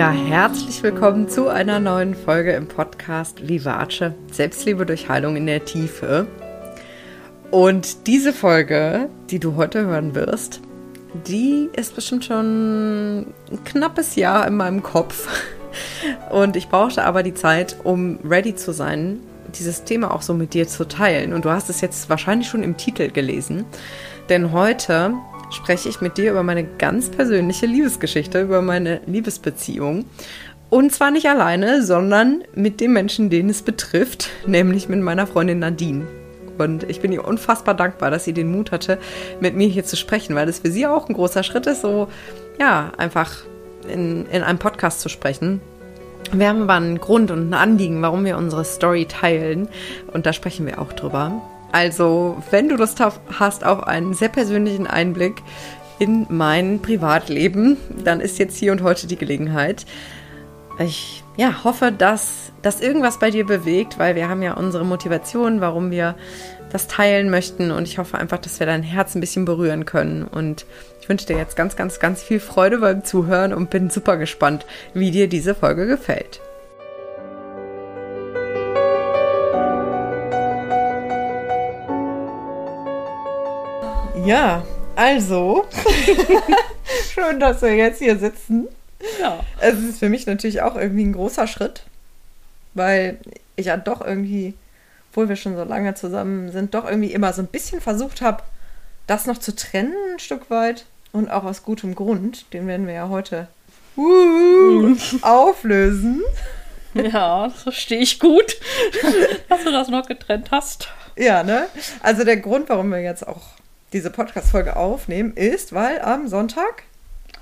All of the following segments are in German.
Ja, herzlich willkommen zu einer neuen Folge im Podcast Vivace, Selbstliebe durch Heilung in der Tiefe. Und diese Folge, die du heute hören wirst, die ist bestimmt schon ein knappes Jahr in meinem Kopf. Und ich brauchte aber die Zeit, um ready zu sein, dieses Thema auch so mit dir zu teilen. Und du hast es jetzt wahrscheinlich schon im Titel gelesen. Denn heute spreche ich mit dir über meine ganz persönliche Liebesgeschichte, über meine Liebesbeziehung. Und zwar nicht alleine, sondern mit dem Menschen, den es betrifft, nämlich mit meiner Freundin Nadine. Und ich bin ihr unfassbar dankbar, dass sie den Mut hatte, mit mir hier zu sprechen, weil das für sie auch ein großer Schritt ist, so, ja, einfach in, in einem Podcast zu sprechen. Wir haben aber einen Grund und ein Anliegen, warum wir unsere Story teilen. Und da sprechen wir auch drüber. Also, wenn du Lust hast auf einen sehr persönlichen Einblick in mein Privatleben, dann ist jetzt hier und heute die Gelegenheit. Ich ja, hoffe, dass das irgendwas bei dir bewegt, weil wir haben ja unsere Motivation, warum wir das teilen möchten. Und ich hoffe einfach, dass wir dein Herz ein bisschen berühren können. Und ich wünsche dir jetzt ganz, ganz, ganz viel Freude beim Zuhören und bin super gespannt, wie dir diese Folge gefällt. Ja, also, schön, dass wir jetzt hier sitzen. Ja. Es ist für mich natürlich auch irgendwie ein großer Schritt, weil ich ja doch irgendwie, obwohl wir schon so lange zusammen sind, doch irgendwie immer so ein bisschen versucht habe, das noch zu trennen, ein Stück weit. Und auch aus gutem Grund. Den werden wir ja heute uh, auflösen. Ja, das verstehe ich gut, dass du das noch getrennt hast. Ja, ne? Also der Grund, warum wir jetzt auch diese Podcast-Folge aufnehmen, ist, weil am Sonntag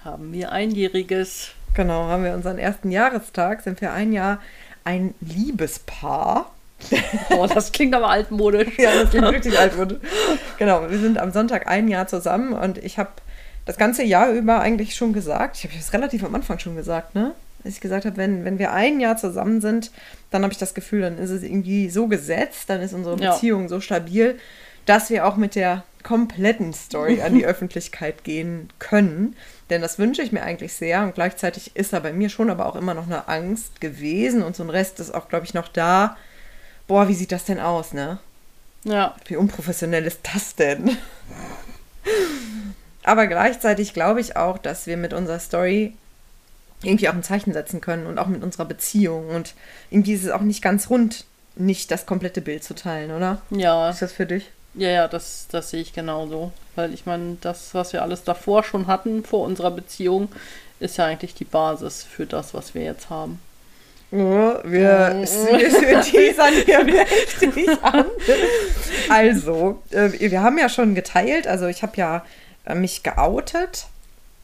haben wir einjähriges. Genau, haben wir unseren ersten Jahrestag, sind wir ein Jahr ein Liebespaar. Oh, das klingt aber altmodisch. ja, das klingt richtig altmodisch. Genau, wir sind am Sonntag ein Jahr zusammen und ich habe das ganze Jahr über eigentlich schon gesagt, ich habe das relativ am Anfang schon gesagt, ne? Dass ich gesagt habe, wenn, wenn wir ein Jahr zusammen sind, dann habe ich das Gefühl, dann ist es irgendwie so gesetzt, dann ist unsere Beziehung ja. so stabil, dass wir auch mit der kompletten Story an die Öffentlichkeit gehen können. Denn das wünsche ich mir eigentlich sehr. Und gleichzeitig ist da bei mir schon aber auch immer noch eine Angst gewesen. Und so ein Rest ist auch, glaube ich, noch da. Boah, wie sieht das denn aus, ne? Ja. Wie unprofessionell ist das denn? aber gleichzeitig glaube ich auch, dass wir mit unserer Story irgendwie auch ein Zeichen setzen können und auch mit unserer Beziehung. Und irgendwie ist es auch nicht ganz rund, nicht das komplette Bild zu teilen, oder? Ja. Ist das für dich? Ja, ja, das, das sehe ich genauso. Weil ich meine, das, was wir alles davor schon hatten, vor unserer Beziehung, ist ja eigentlich die Basis für das, was wir jetzt haben. Oh, wir, wir teasern hier mächtig an. Also, äh, wir haben ja schon geteilt, also ich habe ja äh, mich geoutet.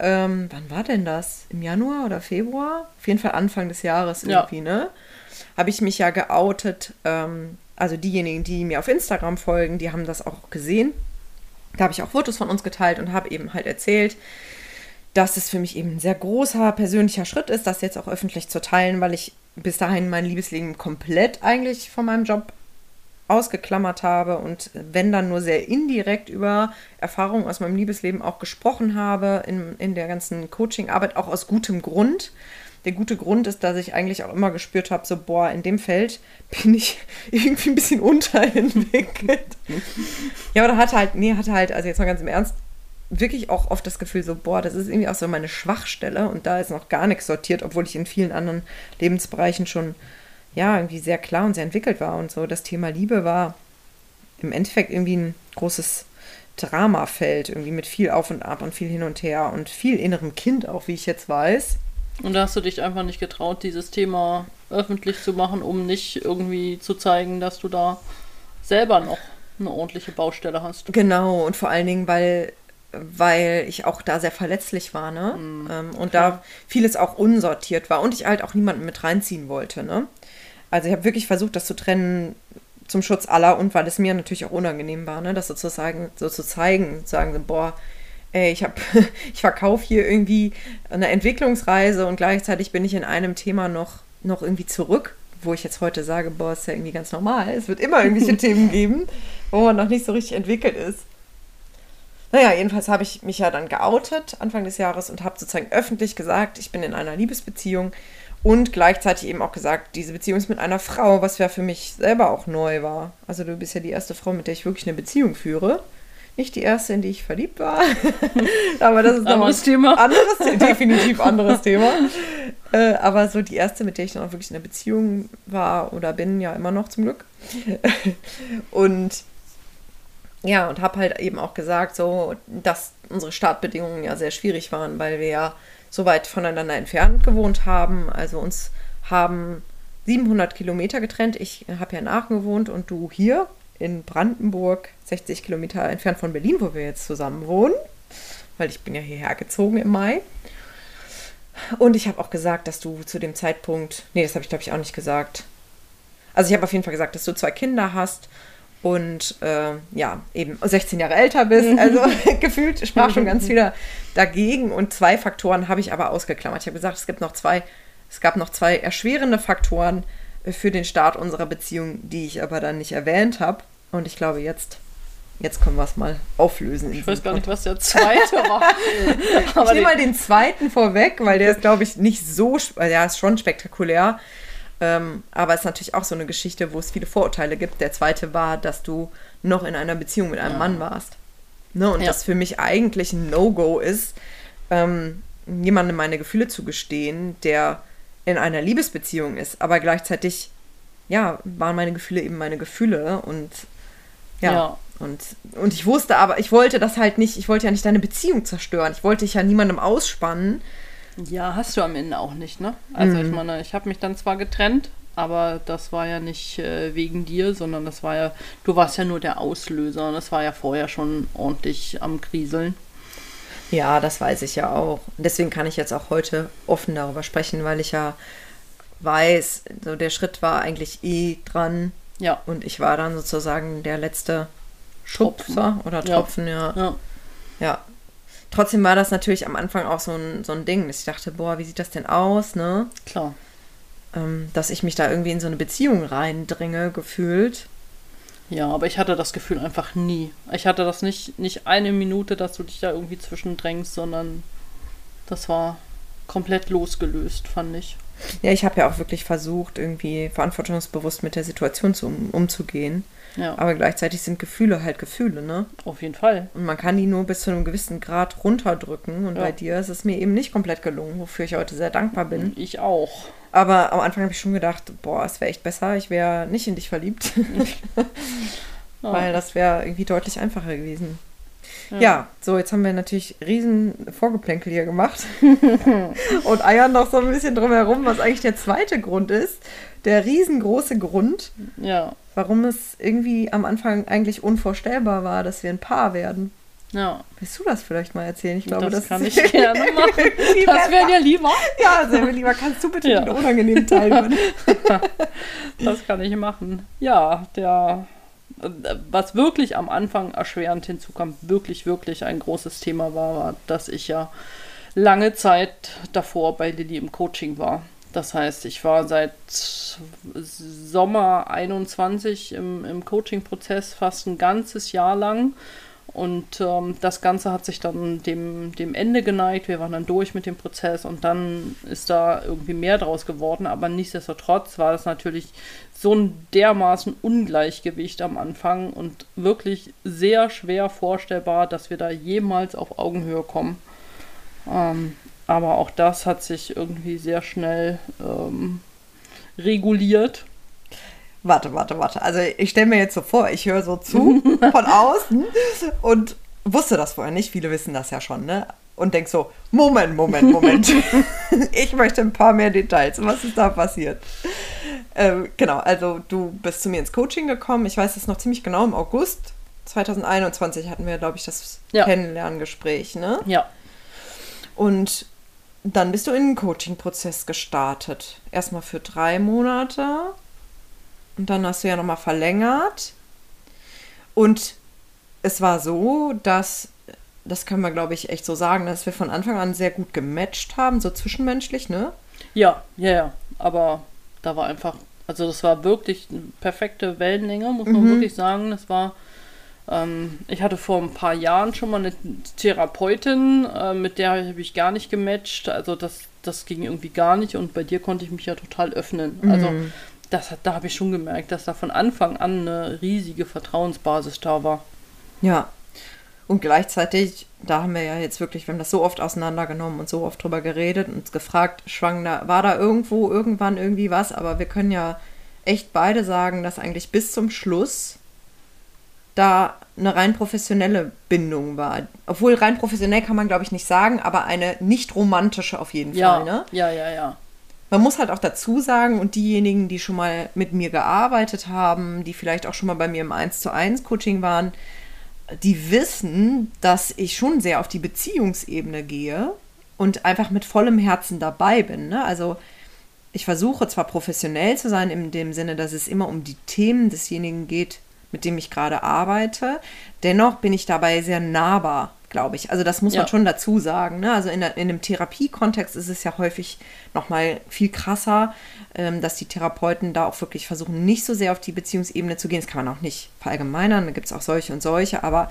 Ähm, wann war denn das? Im Januar oder Februar? Auf jeden Fall Anfang des Jahres irgendwie, ja. ne? Habe ich mich ja geoutet ähm, also diejenigen, die mir auf Instagram folgen, die haben das auch gesehen. Da habe ich auch Fotos von uns geteilt und habe eben halt erzählt, dass es für mich eben ein sehr großer persönlicher Schritt ist, das jetzt auch öffentlich zu teilen, weil ich bis dahin mein Liebesleben komplett eigentlich von meinem Job ausgeklammert habe und wenn dann nur sehr indirekt über Erfahrungen aus meinem Liebesleben auch gesprochen habe, in, in der ganzen Coaching-Arbeit, auch aus gutem Grund, der gute Grund ist, dass ich eigentlich auch immer gespürt habe, so, boah, in dem Feld bin ich irgendwie ein bisschen unterentwickelt. ja, oder hatte halt, nee, hatte halt, also jetzt mal ganz im Ernst, wirklich auch oft das Gefühl, so, boah, das ist irgendwie auch so meine Schwachstelle und da ist noch gar nichts sortiert, obwohl ich in vielen anderen Lebensbereichen schon, ja, irgendwie sehr klar und sehr entwickelt war und so. Das Thema Liebe war im Endeffekt irgendwie ein großes Dramafeld, irgendwie mit viel Auf und Ab und viel hin und her und viel innerem Kind auch, wie ich jetzt weiß. Und da hast du dich einfach nicht getraut, dieses Thema öffentlich zu machen, um nicht irgendwie zu zeigen, dass du da selber noch eine ordentliche Baustelle hast. Genau, und vor allen Dingen, weil, weil ich auch da sehr verletzlich war, ne? Mhm, ähm, und klar. da vieles auch unsortiert war und ich halt auch niemanden mit reinziehen wollte, ne? Also ich habe wirklich versucht, das zu trennen zum Schutz aller und weil es mir natürlich auch unangenehm war, ne? Das sozusagen so zu zeigen, zu sagen, boah, ey, ich habe, ich verkaufe hier irgendwie eine Entwicklungsreise und gleichzeitig bin ich in einem Thema noch, noch irgendwie zurück, wo ich jetzt heute sage, boah, ist ja irgendwie ganz normal. Es wird immer irgendwelche Themen geben, wo man noch nicht so richtig entwickelt ist. Naja, jedenfalls habe ich mich ja dann geoutet Anfang des Jahres und habe sozusagen öffentlich gesagt, ich bin in einer Liebesbeziehung und gleichzeitig eben auch gesagt, diese Beziehung ist mit einer Frau, was ja für mich selber auch neu war. Also du bist ja die erste Frau, mit der ich wirklich eine Beziehung führe. Nicht die erste, in die ich verliebt war. aber das ist noch Anderes Thema. Anderes, definitiv anderes Thema. Äh, aber so die erste, mit der ich dann auch wirklich in einer Beziehung war oder bin, ja immer noch zum Glück. und ja, und habe halt eben auch gesagt, so, dass unsere Startbedingungen ja sehr schwierig waren, weil wir ja so weit voneinander entfernt gewohnt haben. Also uns haben 700 Kilometer getrennt. Ich habe ja in Aachen gewohnt und du hier in Brandenburg, 60 Kilometer entfernt von Berlin, wo wir jetzt zusammen wohnen, weil ich bin ja hierher gezogen im Mai. Und ich habe auch gesagt, dass du zu dem Zeitpunkt, nee, das habe ich glaube ich auch nicht gesagt. Also ich habe auf jeden Fall gesagt, dass du zwei Kinder hast und äh, ja, eben 16 Jahre älter bist. Also gefühlt sprach schon ganz viel dagegen. Und zwei Faktoren habe ich aber ausgeklammert. Ich habe gesagt, es gibt noch zwei, es gab noch zwei erschwerende Faktoren für den Start unserer Beziehung, die ich aber dann nicht erwähnt habe. Und ich glaube, jetzt, jetzt können wir es mal auflösen. Ich weiß gar nicht, was der zweite war. ich nehme mal den zweiten vorweg, weil der ist, glaube ich, nicht so, ja, ist schon spektakulär. Ähm, aber es ist natürlich auch so eine Geschichte, wo es viele Vorurteile gibt. Der zweite war, dass du noch in einer Beziehung mit einem ja. Mann warst. Ne? Und ja. das für mich eigentlich ein No-Go ist, ähm, jemandem meine Gefühle zu gestehen, der in einer Liebesbeziehung ist, aber gleichzeitig, ja, waren meine Gefühle eben meine Gefühle und ja, ja. Und, und ich wusste aber, ich wollte das halt nicht, ich wollte ja nicht deine Beziehung zerstören. Ich wollte dich ja niemandem ausspannen. Ja, hast du am Ende auch nicht, ne? Also mhm. ich meine, ich habe mich dann zwar getrennt, aber das war ja nicht äh, wegen dir, sondern das war ja, du warst ja nur der Auslöser und das war ja vorher schon ordentlich am Kriseln. Ja, das weiß ich ja auch. Deswegen kann ich jetzt auch heute offen darüber sprechen, weil ich ja weiß, so der Schritt war eigentlich eh dran. Ja. Und ich war dann sozusagen der letzte Schubser oder Tropfen, ja. ja. ja. ja. Trotzdem war das natürlich am Anfang auch so ein, so ein Ding, dass ich dachte, boah, wie sieht das denn aus, ne? Klar. Ähm, dass ich mich da irgendwie in so eine Beziehung reindringe, gefühlt. Ja, aber ich hatte das Gefühl einfach nie. Ich hatte das nicht, nicht eine Minute, dass du dich da irgendwie zwischendrängst, sondern das war komplett losgelöst, fand ich. Ja, ich habe ja auch wirklich versucht, irgendwie verantwortungsbewusst mit der Situation zu, um, umzugehen. Ja. Aber gleichzeitig sind Gefühle halt Gefühle, ne? Auf jeden Fall. Und man kann die nur bis zu einem gewissen Grad runterdrücken. Und ja. bei dir ist es mir eben nicht komplett gelungen, wofür ich heute sehr dankbar bin. Ich auch. Aber am Anfang habe ich schon gedacht, boah, es wäre echt besser, ich wäre nicht in dich verliebt. oh. Weil das wäre irgendwie deutlich einfacher gewesen. Ja. ja. so, jetzt haben wir natürlich riesen Vorgeplänkel hier gemacht und eiern noch so ein bisschen drumherum, was eigentlich der zweite Grund ist. Der riesengroße Grund, ja. warum es irgendwie am Anfang eigentlich unvorstellbar war, dass wir ein Paar werden. Ja. Willst du das vielleicht mal erzählen? Ich glaube, das, das kann ich gerne machen. das wäre dir lieber. Ja, sehr lieber. Kannst du bitte ja. den unangenehmen Teil machen? das kann ich machen. Ja, der was wirklich am Anfang erschwerend hinzukam, wirklich, wirklich ein großes Thema war, war, dass ich ja lange Zeit davor bei Lilly im Coaching war. Das heißt, ich war seit Sommer 21 im, im Coaching-Prozess fast ein ganzes Jahr lang und ähm, das Ganze hat sich dann dem, dem Ende geneigt. Wir waren dann durch mit dem Prozess und dann ist da irgendwie mehr draus geworden. Aber nichtsdestotrotz war das natürlich so ein dermaßen Ungleichgewicht am Anfang und wirklich sehr schwer vorstellbar, dass wir da jemals auf Augenhöhe kommen. Ähm, aber auch das hat sich irgendwie sehr schnell ähm, reguliert warte, warte, warte. Also ich stelle mir jetzt so vor, ich höre so zu von außen und wusste das vorher nicht. Viele wissen das ja schon, ne? Und denk so, Moment, Moment, Moment. ich möchte ein paar mehr Details. Was ist da passiert? Ähm, genau, also du bist zu mir ins Coaching gekommen. Ich weiß es noch ziemlich genau, im August 2021 hatten wir, glaube ich, das ja. Kennenlerngespräch, ne? Ja. Und dann bist du in den Coaching-Prozess gestartet. Erstmal für drei Monate und dann hast du ja nochmal verlängert. Und es war so, dass, das können wir, glaube ich, echt so sagen, dass wir von Anfang an sehr gut gematcht haben, so zwischenmenschlich, ne? Ja, ja, ja. Aber da war einfach, also das war wirklich eine perfekte Wellenlänge, muss man mhm. wirklich sagen. Das war Ähm, ich hatte vor ein paar Jahren schon mal eine Therapeutin, äh, mit der habe ich gar nicht gematcht. Also das, das ging irgendwie gar nicht und bei dir konnte ich mich ja total öffnen. Also Mhm. Das, hat- da habe ich schon gemerkt, dass da von Anfang an eine riesige Vertrauensbasis da war. Ja. Und gleichzeitig, da haben wir ja jetzt wirklich, wir haben das so oft auseinandergenommen und so oft drüber geredet und uns gefragt, schwang da, war da irgendwo irgendwann irgendwie was, aber wir können ja echt beide sagen, dass eigentlich bis zum Schluss da eine rein professionelle Bindung war. Obwohl rein professionell kann man, glaube ich, nicht sagen, aber eine nicht romantische auf jeden Ja, Fall, ne? ja, ja, ja. Man muss halt auch dazu sagen, und diejenigen, die schon mal mit mir gearbeitet haben, die vielleicht auch schon mal bei mir im 1 zu 1 Coaching waren, die wissen, dass ich schon sehr auf die Beziehungsebene gehe und einfach mit vollem Herzen dabei bin. Ne? Also ich versuche zwar professionell zu sein, in dem Sinne, dass es immer um die Themen desjenigen geht, mit dem ich gerade arbeite. Dennoch bin ich dabei sehr nahbar, glaube ich. Also das muss Ja. man schon dazu sagen. Ne? Also in, der, in einem Therapiekontext ist es ja häufig noch mal viel krasser, ähm, dass die Therapeuten da auch wirklich versuchen, nicht so sehr auf die Beziehungsebene zu gehen. Das kann man auch nicht verallgemeinern. Da gibt es auch solche und solche. Aber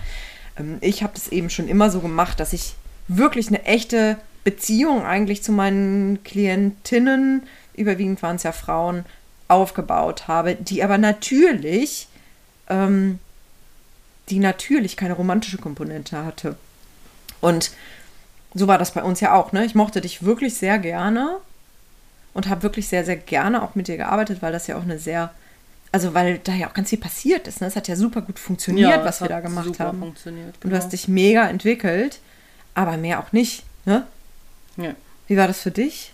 ähm, ich habe das eben schon immer so gemacht, dass ich wirklich eine echte Beziehung eigentlich zu meinen Klientinnen, überwiegend waren es ja Frauen, aufgebaut habe, die aber natürlich, ähm, die natürlich keine romantische Komponente hatte. Und so war das bei uns ja auch, ne? Ich mochte dich wirklich sehr gerne und habe wirklich sehr, sehr gerne auch mit dir gearbeitet, weil das ja auch eine sehr, also weil da ja auch ganz viel passiert ist. Ne? Es hat ja super gut funktioniert, es was wir da gemacht super haben. funktioniert. Und du hast dich mega entwickelt, aber mehr auch nicht. Ne? Ja. Wie war das für dich?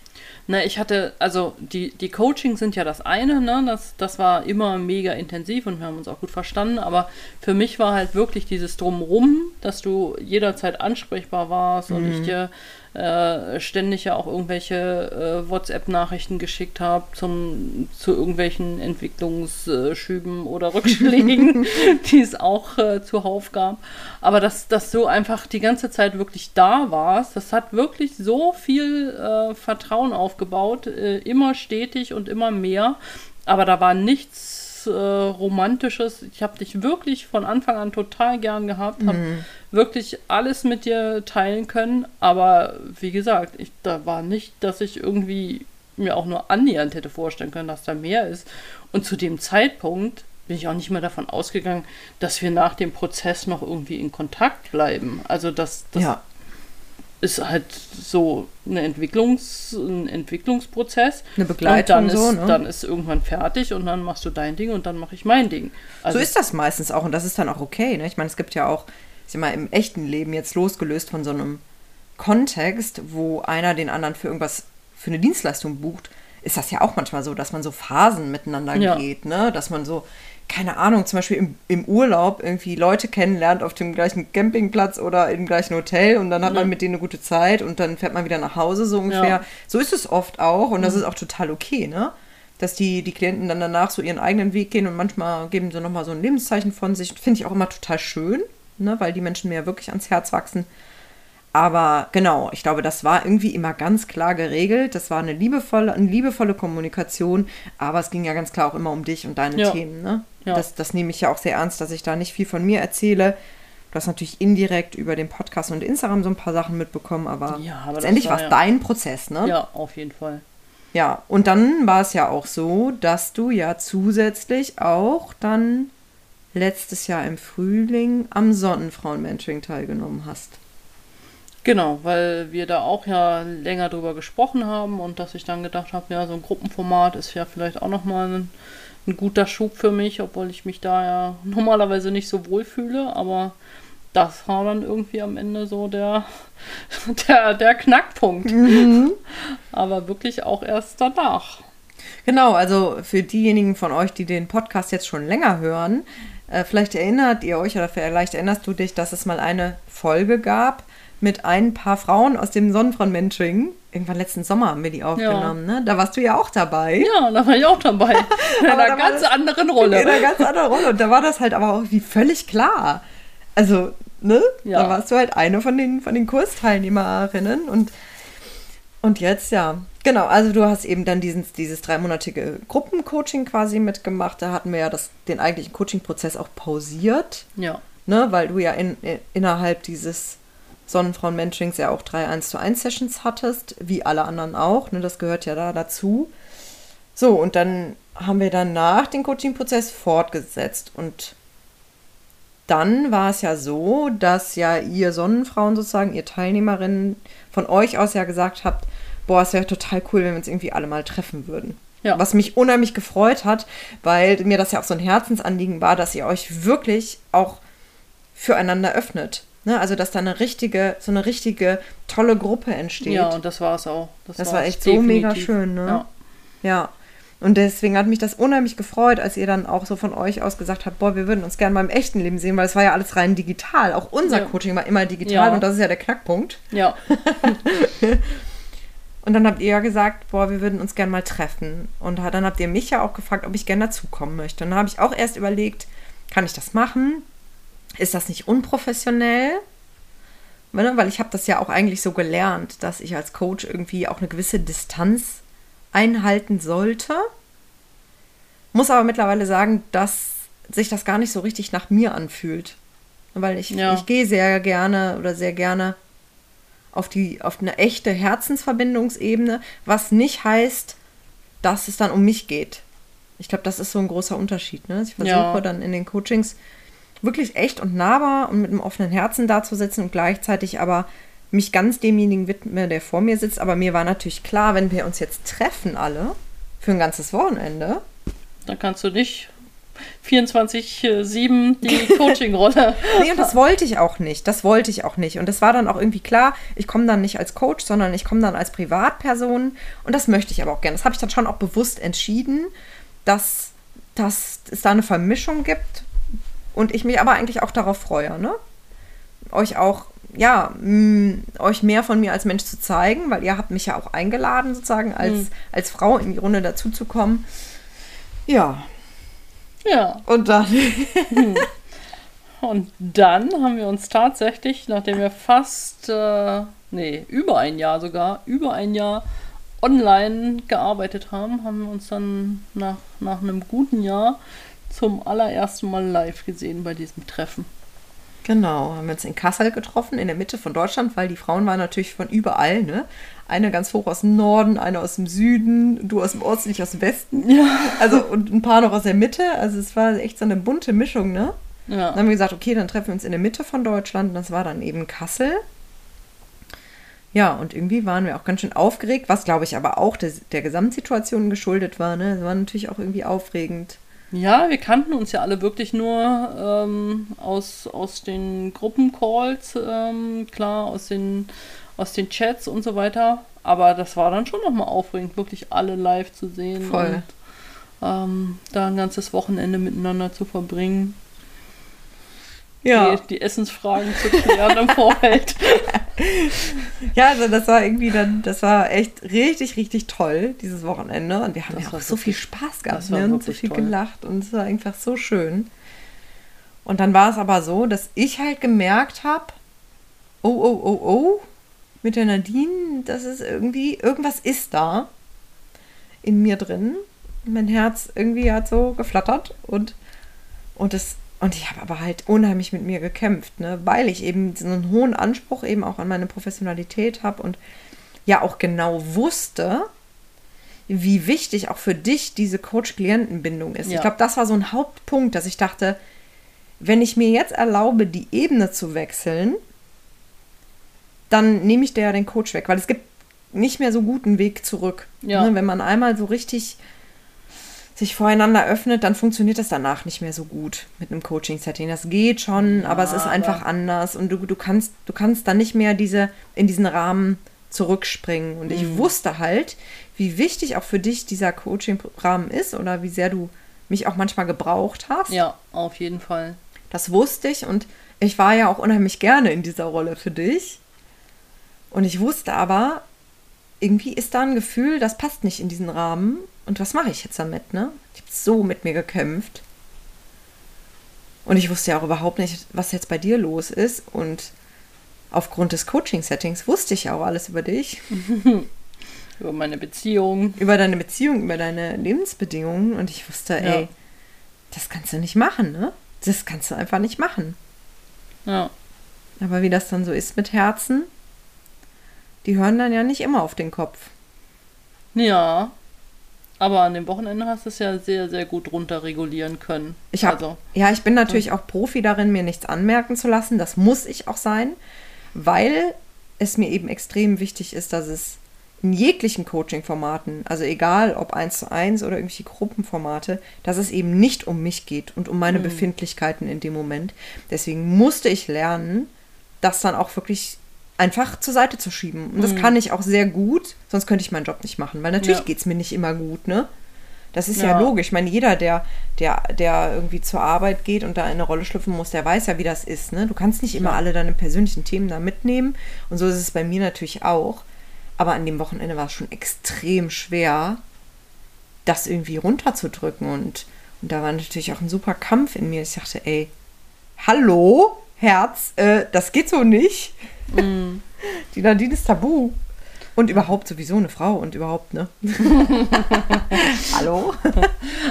Na, ich hatte, also die, die Coachings sind ja das eine, ne? Das, das war immer mega intensiv und wir haben uns auch gut verstanden, aber für mich war halt wirklich dieses Drumrum, dass du jederzeit ansprechbar warst und ich dir äh, ständig ja auch irgendwelche äh, WhatsApp-Nachrichten geschickt habe zum zu irgendwelchen Entwicklungsschüben oder Rückschlägen, die es auch äh, zuhauf gab. Aber dass, dass du einfach die ganze Zeit wirklich da warst, das hat wirklich so viel äh, Vertrauen aufgebaut, äh, immer stetig und immer mehr. Aber da war nichts äh, Romantisches. Ich habe dich wirklich von Anfang an total gern gehabt, habe wirklich alles mit dir teilen können. Aber wie gesagt, ich, da war nicht, dass ich irgendwie mir auch nur annähernd hätte vorstellen können, dass da mehr ist. Und zu dem Zeitpunkt bin ich auch nicht mehr davon ausgegangen, dass wir nach dem Prozess noch irgendwie in Kontakt bleiben. Also das, das ja, ist halt so eine Entwicklungs, ein Entwicklungsprozess. Eine Begleitung und dann so, ist, ne? Dann ist irgendwann fertig und dann machst du dein Ding und dann mache ich mein Ding. Also, so ist das meistens auch und das ist dann auch okay. Ne? Ich meine, es gibt ja auch, ich sag mal, im echten Leben jetzt losgelöst von so einem Kontext, wo einer den anderen für irgendwas, für eine Dienstleistung bucht, ist das ja auch manchmal so, dass man so Phasen miteinander Ja. geht, ne? Dass man so, keine Ahnung, zum Beispiel im, im Urlaub irgendwie Leute kennenlernt auf dem gleichen Campingplatz oder im gleichen Hotel und dann hat man mit denen eine gute Zeit und dann fährt man wieder nach Hause so ungefähr. Ja. So ist es oft auch und das ist auch total okay, ne? Dass die, die Klienten dann danach so ihren eigenen Weg gehen und manchmal geben sie nochmal so ein Lebenszeichen von sich. Finde ich auch immer total schön, ne? weil die Menschen mir ja wirklich ans Herz wachsen. Aber genau, ich glaube, das war irgendwie immer ganz klar geregelt. Das war eine liebevolle, eine liebevolle Kommunikation, aber es ging ja ganz klar auch immer um dich und deine Ja. Themen. Ne? Ja. Das, das nehme ich ja auch sehr ernst, dass ich da nicht viel von mir erzähle. Du hast natürlich indirekt über den Podcast und Instagram so ein paar Sachen mitbekommen, aber, Ja, aber letztendlich war war es ja- dein Prozess, ne? ja, auf jeden Fall. Ja, und dann war es ja auch so, dass du ja zusätzlich auch dann letztes Jahr im Frühling am Sonnenfrauen-Mentoring teilgenommen hast. Genau, weil wir da auch ja länger drüber gesprochen haben und dass ich dann gedacht habe, ja, so ein Gruppenformat ist ja vielleicht auch nochmal ein, ein guter Schub für mich, obwohl ich mich da ja normalerweise nicht so wohl fühle, aber das war dann irgendwie am Ende so der, der, der Knackpunkt. Aber wirklich auch erst danach. Genau, also für diejenigen von euch, die den Podcast jetzt schon länger hören, äh, vielleicht erinnert ihr euch oder vielleicht erinnerst du dich, dass es mal eine Folge gab mit ein paar Frauen aus dem Sonnenfrauen-Mentoring. Irgendwann letzten Sommer haben wir die aufgenommen, ne? Da warst du ja auch dabei. Ja, da war ich auch dabei. In einer ganz das- anderen Rolle. In einer ganz anderen Rolle. Und da war das halt aber auch wie völlig klar. Also, ne? Ja. Da warst du halt eine von den, von den Kursteilnehmerinnen. Und, und jetzt, ja. Genau, also du hast eben dann diesen, dieses dreimonatige Gruppencoaching quasi mitgemacht. Da hatten wir ja das, den eigentlichen Coaching-Prozess auch pausiert. Ja. ne, weil du ja in, in, innerhalb dieses Sonnenfrauen-Mentorings ja auch drei 1 zu 1 Sessions hattest, wie alle anderen auch, ne, das gehört ja da dazu. So, und dann haben wir danach den Coaching-Prozess fortgesetzt und dann war es ja so, dass ja ihr Sonnenfrauen sozusagen, ihr Teilnehmerinnen von euch aus ja gesagt habt, boah, es wäre total cool, wenn wir uns irgendwie alle mal treffen würden. Ja. Was mich unheimlich gefreut hat, weil mir das ja auch so ein Herzensanliegen war, dass ihr euch wirklich auch füreinander öffnet. Ne? Also, dass da eine richtige, so eine richtige tolle Gruppe entsteht. Ja, und das war es auch. Das, das war echt definitiv. so mega schön, ne? Ja. ja. Und deswegen hat mich das unheimlich gefreut, als ihr dann auch so von euch aus gesagt habt, boah, wir würden uns gerne mal im echten Leben sehen, weil es war ja alles rein digital. Auch unser ja. Coaching war immer digital ja. und das ist ja der Knackpunkt. Ja. und dann habt ihr ja gesagt, boah, wir würden uns gerne mal treffen. Und dann habt ihr mich ja auch gefragt, ob ich gerne dazukommen möchte. Und dann habe ich auch erst überlegt, kann ich das machen? Ist das nicht unprofessionell? Ne, weil ich habe das ja auch eigentlich so gelernt, dass ich als Coach irgendwie auch eine gewisse Distanz einhalten sollte. Muss aber mittlerweile sagen, dass sich das gar nicht so richtig nach mir anfühlt. Weil ich, ja. ich gehe sehr gerne oder sehr gerne auf, die, auf eine echte Herzensverbindungsebene, was nicht heißt, dass es dann um mich geht. Ich glaube, das ist so ein großer Unterschied. Ne? Ich versuche ja. dann in den Coachings wirklich echt und nahbar und mit einem offenen Herzen dazusitzen und gleichzeitig aber mich ganz demjenigen widme, der vor mir sitzt. Aber mir war natürlich klar, wenn wir uns jetzt treffen alle für ein ganzes Wochenende. Dann kannst du nicht 24-7 die Coaching-Rolle. nee, und das wollte ich auch nicht. Das wollte ich auch nicht. Und das war dann auch irgendwie klar, ich komme dann nicht als Coach, sondern ich komme dann als Privatperson. Und das möchte ich aber auch gerne. Das habe ich dann schon auch bewusst entschieden, dass, dass es da eine Vermischung gibt. Und ich mich aber eigentlich auch darauf freue, ne? Euch auch ja, mh, euch mehr von mir als Mensch zu zeigen, weil ihr habt mich ja auch eingeladen, sozusagen, als, mhm. als Frau in die Runde dazuzukommen. Ja. Ja. Und dann. Hm. Und dann haben wir uns tatsächlich, nachdem wir fast, äh, nee, über ein Jahr sogar, über ein Jahr online gearbeitet haben, haben wir uns dann nach, nach einem guten Jahr zum allerersten Mal live gesehen bei diesem Treffen. Genau, haben wir uns in Kassel getroffen, in der Mitte von Deutschland, weil die Frauen waren natürlich von überall, ne? Eine ganz hoch aus dem Norden, eine aus dem Süden, du aus dem Osten, ich aus dem Westen. Ja. Also und ein paar noch aus der Mitte. Also es war echt so eine bunte Mischung, ne? Ja. Dann haben wir gesagt, okay, dann treffen wir uns in der Mitte von Deutschland. Das war dann eben Kassel. Ja, und irgendwie waren wir auch ganz schön aufgeregt, was glaube ich aber auch der, der Gesamtsituation geschuldet war. Ne? Es war natürlich auch irgendwie aufregend. Ja, wir kannten uns ja alle wirklich nur ähm, aus, aus den Gruppencalls, ähm, klar, aus den, aus den Chats und so weiter. Aber das war dann schon nochmal aufregend, wirklich alle live zu sehen Voll. und ähm, da ein ganzes Wochenende miteinander zu verbringen ja. die, die Essensfragen zu klären im Vorfeld. ja, also das war irgendwie dann, das war echt richtig, richtig toll, dieses Wochenende. Und wir haben das ja auch so viel Spaß gehabt ne? und so viel toll. gelacht und es war einfach so schön. Und dann war es aber so, dass ich halt gemerkt habe, oh, oh, oh, oh, mit der Nadine, das ist irgendwie, irgendwas ist da in mir drin. Mein Herz irgendwie hat so geflattert und, und das und ich habe aber halt unheimlich mit mir gekämpft, ne? weil ich eben so einen hohen Anspruch eben auch an meine Professionalität habe und ja auch genau wusste, wie wichtig auch für dich diese Coach-Klientenbindung ist. Ja. Ich glaube, das war so ein Hauptpunkt, dass ich dachte, wenn ich mir jetzt erlaube, die Ebene zu wechseln, dann nehme ich dir ja den Coach weg, weil es gibt nicht mehr so guten Weg zurück. Ja. Ne? Wenn man einmal so richtig sich voreinander öffnet, dann funktioniert das danach nicht mehr so gut mit einem Coaching-Setting. Das geht schon, ja, aber es ist einfach anders und du, du kannst, du kannst dann nicht mehr diese, in diesen Rahmen zurückspringen. Und ich mhm. wusste halt, wie wichtig auch für dich dieser Coaching-Rahmen ist oder wie sehr du mich auch manchmal gebraucht hast. Ja, auf jeden Fall. Das wusste ich und ich war ja auch unheimlich gerne in dieser Rolle für dich. Und ich wusste aber, irgendwie ist da ein Gefühl, das passt nicht in diesen Rahmen und was mache ich jetzt damit, ne? Ich habe so mit mir gekämpft. Und ich wusste ja auch überhaupt nicht, was jetzt bei dir los ist. Und aufgrund des Coaching-Settings wusste ich auch alles über dich. über meine Beziehung. Über deine Beziehung, über deine Lebensbedingungen. Und ich wusste, ja. ey, das kannst du nicht machen, ne? Das kannst du einfach nicht machen. Ja. Aber wie das dann so ist mit Herzen, die hören dann ja nicht immer auf den Kopf. Ja. Aber an dem Wochenende hast du es ja sehr, sehr gut runterregulieren können. Ich hab, also, ja, ich bin natürlich auch Profi darin, mir nichts anmerken zu lassen. Das muss ich auch sein, weil es mir eben extrem wichtig ist, dass es in jeglichen Coaching-Formaten, also egal ob eins zu eins oder irgendwelche Gruppenformate, dass es eben nicht um mich geht und um meine Mhm. Befindlichkeiten in dem Moment. Deswegen musste ich lernen, das dann auch wirklich einfach zur Seite zu schieben. Und das kann ich auch sehr gut, sonst könnte ich meinen Job nicht machen, weil natürlich Ja. geht es mir nicht immer gut, ne? Das ist ja, Ja. logisch. Ich meine, jeder, der, der, der irgendwie zur Arbeit geht und da in eine Rolle schlüpfen muss, der weiß ja, wie das ist. Ne? Du kannst nicht immer alle deine persönlichen Themen da mitnehmen. Und so ist es bei mir natürlich auch. Aber an dem Wochenende war es schon extrem schwer, das irgendwie runterzudrücken. Und, und da war natürlich auch ein super Kampf in mir. Ich dachte, ey, hallo, Herz, äh, das geht so nicht. Die Nadine ist tabu. Und überhaupt sowieso eine Frau und überhaupt, ne? Hallo?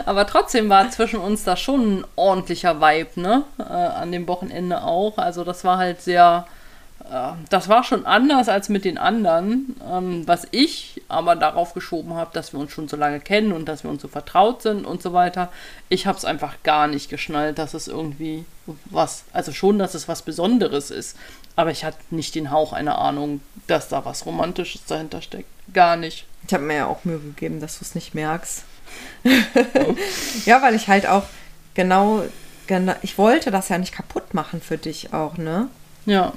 Aber trotzdem war zwischen uns da schon ein ordentlicher Vibe, ne? Äh, an dem Wochenende auch. Also das war halt sehr, das war schon anders als mit den anderen. Ähm, was ich aber darauf geschoben habe, dass wir uns schon so lange kennen und dass wir uns so vertraut sind und so weiter. Ich habe es einfach gar nicht geschnallt, dass es irgendwie was, also schon, dass es was Besonderes ist. Aber ich hatte nicht den Hauch einer Ahnung, dass da was Romantisches dahinter steckt. Gar nicht. Ich habe mir ja auch Mühe gegeben, dass du es nicht merkst. ja, weil ich halt auch genau, genau, ich wollte das ja nicht kaputt machen für dich auch, ne? Ja.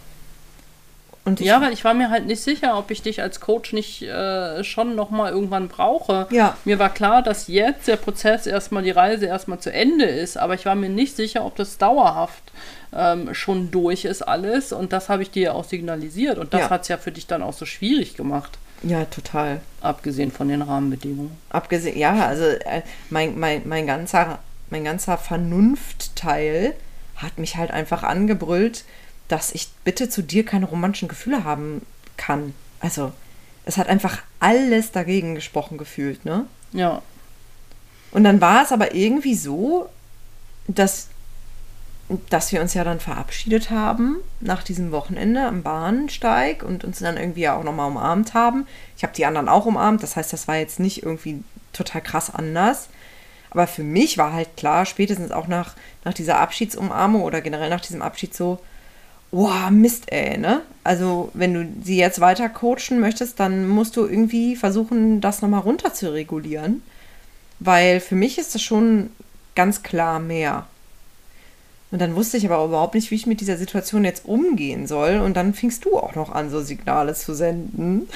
Ja, weil ich war mir halt nicht sicher, ob ich dich als Coach nicht äh, schon nochmal irgendwann brauche. Ja. Mir war klar, dass jetzt der Prozess erstmal, die Reise erstmal zu Ende ist, aber ich war mir nicht sicher, ob das dauerhaft ähm, schon durch ist alles. Und das habe ich dir ja auch signalisiert. Und das Ja. hat es ja für dich dann auch so schwierig gemacht, ja, total. abgesehen von den Rahmenbedingungen. Abgesehen, ja, also äh, mein, mein, mein ganzer, mein ganzer Vernunftteil hat mich halt einfach angebrüllt, dass ich bitte zu dir keine romantischen Gefühle haben kann. Also, es hat einfach alles dagegen gesprochen gefühlt, ne? Ja. Und dann war es aber irgendwie so, dass, dass wir uns ja dann verabschiedet haben nach diesem Wochenende am Bahnsteig und uns dann irgendwie ja auch nochmal umarmt haben. Ich habe die anderen auch umarmt, das heißt, das war jetzt nicht irgendwie total krass anders. Aber für mich war halt klar, spätestens auch nach, nach dieser Abschiedsumarmung oder generell nach diesem Abschied so, Boah, Mist, ey, ne? Also, wenn du sie jetzt weiter coachen möchtest, dann musst du irgendwie versuchen, das nochmal runter zu regulieren. Weil für mich ist das schon ganz klar mehr. Und dann wusste ich aber überhaupt nicht, wie ich mit dieser Situation jetzt umgehen soll. Und dann fingst du auch noch an, so Signale zu senden.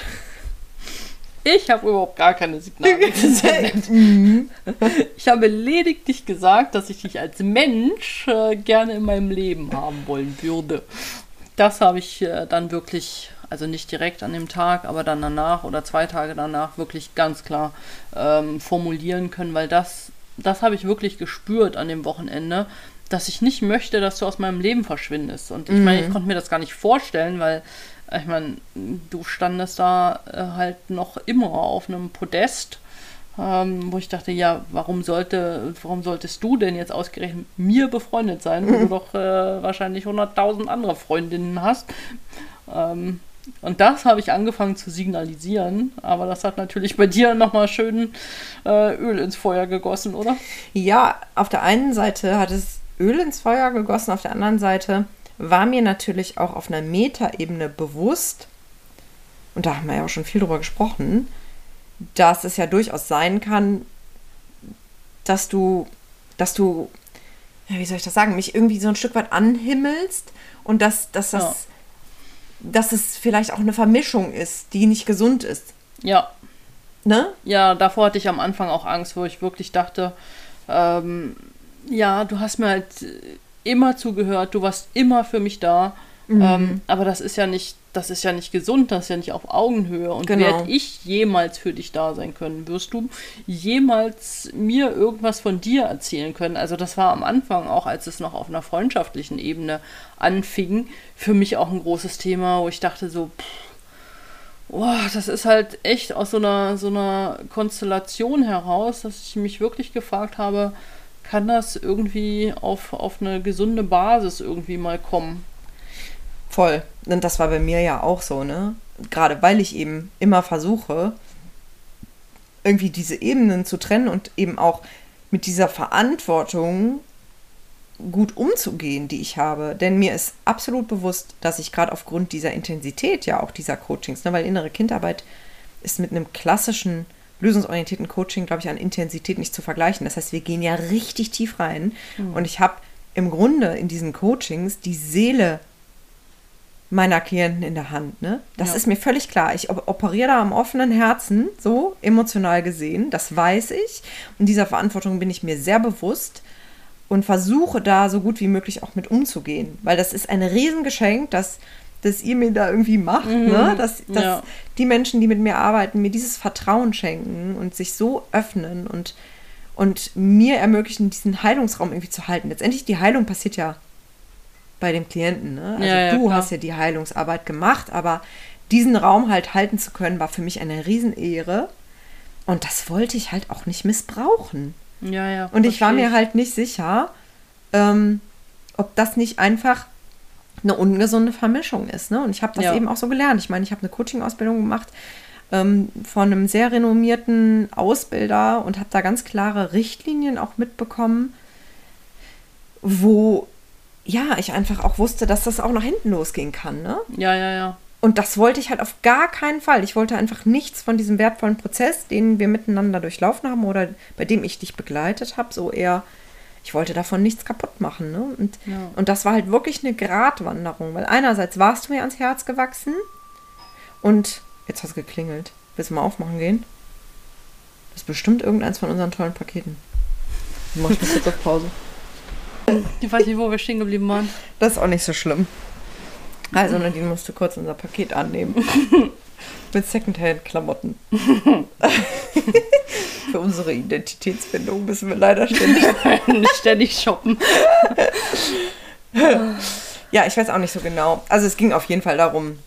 Ich habe überhaupt gar keine Signale gesendet. Ich habe lediglich gesagt, dass ich dich als Mensch äh, gerne in meinem Leben haben wollen würde. Das habe ich äh, dann wirklich, also nicht direkt an dem Tag, aber dann danach oder zwei Tage danach wirklich ganz klar ähm, formulieren können, weil das, das habe ich wirklich gespürt an dem Wochenende, dass ich nicht möchte, dass du aus meinem Leben verschwindest. Und ich meine, ich konnte mir das gar nicht vorstellen, weil ich meine, du standest da äh, halt noch immer auf einem Podest, ähm, wo ich dachte, ja, warum sollte, warum solltest du denn jetzt ausgerechnet mit mir befreundet sein, wo du doch äh, wahrscheinlich 100.000 andere Freundinnen hast. Ähm, und das habe ich angefangen zu signalisieren, aber das hat natürlich bei dir nochmal schön äh, Öl ins Feuer gegossen, oder? Ja, auf der einen Seite hat es Öl ins Feuer gegossen, auf der anderen Seite war mir natürlich auch auf einer Metaebene bewusst, und da haben wir ja auch schon viel drüber gesprochen, dass es ja durchaus sein kann, dass du, dass du, ja, wie soll ich das sagen, mich irgendwie so ein Stück weit anhimmelst und dass, dass das, Ja. dass es vielleicht auch eine Vermischung ist, die nicht gesund ist. Ja, Ne? Ja, davor hatte ich am Anfang auch Angst, wo ich wirklich dachte, ähm, ja, du hast mir halt immer zugehört, du warst immer für mich da. Ähm, aber das ist ja nicht, das ist ja nicht gesund, das ist ja nicht auf Augenhöhe. Und Genau. werde ich jemals für dich da sein können? Wirst du jemals mir irgendwas von dir erzählen können? Also das war am Anfang auch, als es noch auf einer freundschaftlichen Ebene anfing, für mich auch ein großes Thema, wo ich dachte so, pff, Boah, das ist halt echt aus so einer, so einer Konstellation heraus, dass ich mich wirklich gefragt habe, kann das irgendwie auf, auf eine gesunde Basis irgendwie mal kommen? Voll. Und das war bei mir ja auch so, ne? Gerade weil ich eben immer versuche, irgendwie diese Ebenen zu trennen und eben auch mit dieser Verantwortung gut umzugehen, die ich habe. Denn mir ist absolut bewusst, dass ich gerade aufgrund dieser Intensität ja auch dieser Coachings, ne, weil innere Kindarbeit ist mit einem klassischen lösungsorientierten Coaching, glaube ich, an Intensität nicht zu vergleichen. Das heißt, wir gehen ja richtig tief rein. Mhm. Und ich habe im Grunde in diesen Coachings die Seele meiner Klienten in der Hand. Ne? Das ja. ist mir völlig klar. Ich operiere da am offenen Herzen, so emotional gesehen. Das weiß ich. Und dieser Verantwortung bin ich mir sehr bewusst und versuche da so gut wie möglich auch mit umzugehen. Weil das ist ein Riesengeschenk, dass, dass ihr mir da irgendwie macht. Mhm. Ne? Dass, dass ja. die Menschen, die mit mir arbeiten, mir dieses Vertrauen schenken und sich so öffnen und, und mir ermöglichen, diesen Heilungsraum irgendwie zu halten. Letztendlich, die Heilung passiert ja bei dem Klienten. Ne? Also ja, ja, du klar. hast ja die Heilungsarbeit gemacht, aber diesen Raum halt halten zu können, war für mich eine Riesenehre. Und das wollte ich halt auch nicht missbrauchen. Ja, ja. Und ich war mir halt nicht sicher, ähm, ob das nicht einfach eine ungesunde Vermischung ist. Ne? Und ich habe das ja. eben auch so gelernt. Ich meine, ich habe eine Coaching-Ausbildung gemacht ähm, von einem sehr renommierten Ausbilder und habe da ganz klare Richtlinien auch mitbekommen, wo ja, ich einfach auch wusste, dass das auch nach hinten losgehen kann, ne? Ja, ja, ja. Und das wollte ich halt auf gar keinen Fall. Ich wollte einfach nichts von diesem wertvollen Prozess, den wir miteinander durchlaufen haben oder bei dem ich dich begleitet habe, so eher, ich wollte davon nichts kaputt machen. Ne? Und, ja. und das war halt wirklich eine Gratwanderung, weil einerseits warst du mir ans Herz gewachsen und jetzt hat es geklingelt. Willst du mal aufmachen gehen? Das ist bestimmt irgendeins von unseren tollen Paketen. Mach ich mal kurz auf Pause. Ich weiß nicht, wo wir stehen geblieben waren. Das ist auch nicht so schlimm. Also Nadine musste kurz unser Paket annehmen. Mit Secondhand-Klamotten. Für unsere Identitätsfindung müssen wir leider ständig, ständig shoppen. ja, ich weiß auch nicht so genau. Also es ging auf jeden Fall darum,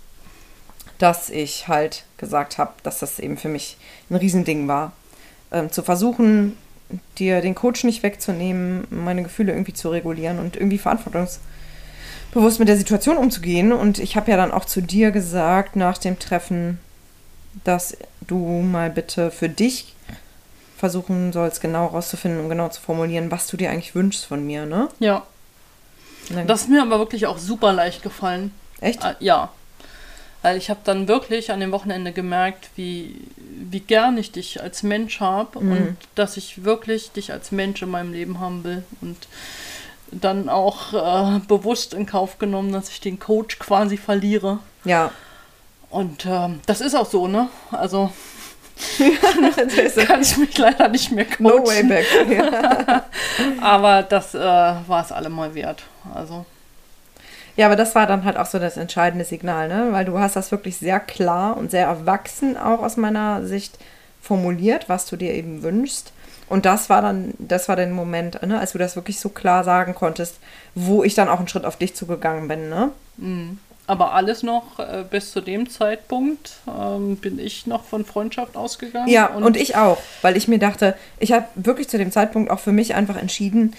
dass ich halt gesagt habe, dass das eben für mich ein Riesending war. Ähm, zu versuchen, dir den Coach nicht wegzunehmen, meine Gefühle irgendwie zu regulieren und irgendwie verantwortungsbewusst mit der Situation umzugehen. Und ich habe ja dann auch zu dir gesagt nach dem Treffen, dass du mal bitte für dich versuchen sollst, genau rauszufinden und genau zu formulieren, was du dir eigentlich wünschst von mir, ne? Ja. Das ist mir aber wirklich auch super leicht gefallen. Echt? Äh, ja. Weil ich habe dann wirklich an dem Wochenende gemerkt, wie, wie gern ich dich als Mensch habe mhm. und dass ich wirklich dich als Mensch in meinem Leben haben will. Und dann auch äh, bewusst in Kauf genommen, dass ich den Coach quasi verliere. Ja. Und äh, das ist auch so, ne? Also ja, kannst mich leider nicht mehr coachen. No way back. Ja. Aber das äh, war es allemal wert. Also. Ja, aber das war dann halt auch so das entscheidende Signal, ne? Weil du hast das wirklich sehr klar und sehr erwachsen auch aus meiner Sicht formuliert, was du dir eben wünschst. Und das war dann, das war der Moment, ne, als du das wirklich so klar sagen konntest, wo ich dann auch einen Schritt auf dich zugegangen bin, ne? Mhm. Aber alles noch äh, bis zu dem Zeitpunkt ähm, bin ich noch von Freundschaft ausgegangen. Ja, und, und ich auch, weil ich mir dachte, ich habe wirklich zu dem Zeitpunkt auch für mich einfach entschieden,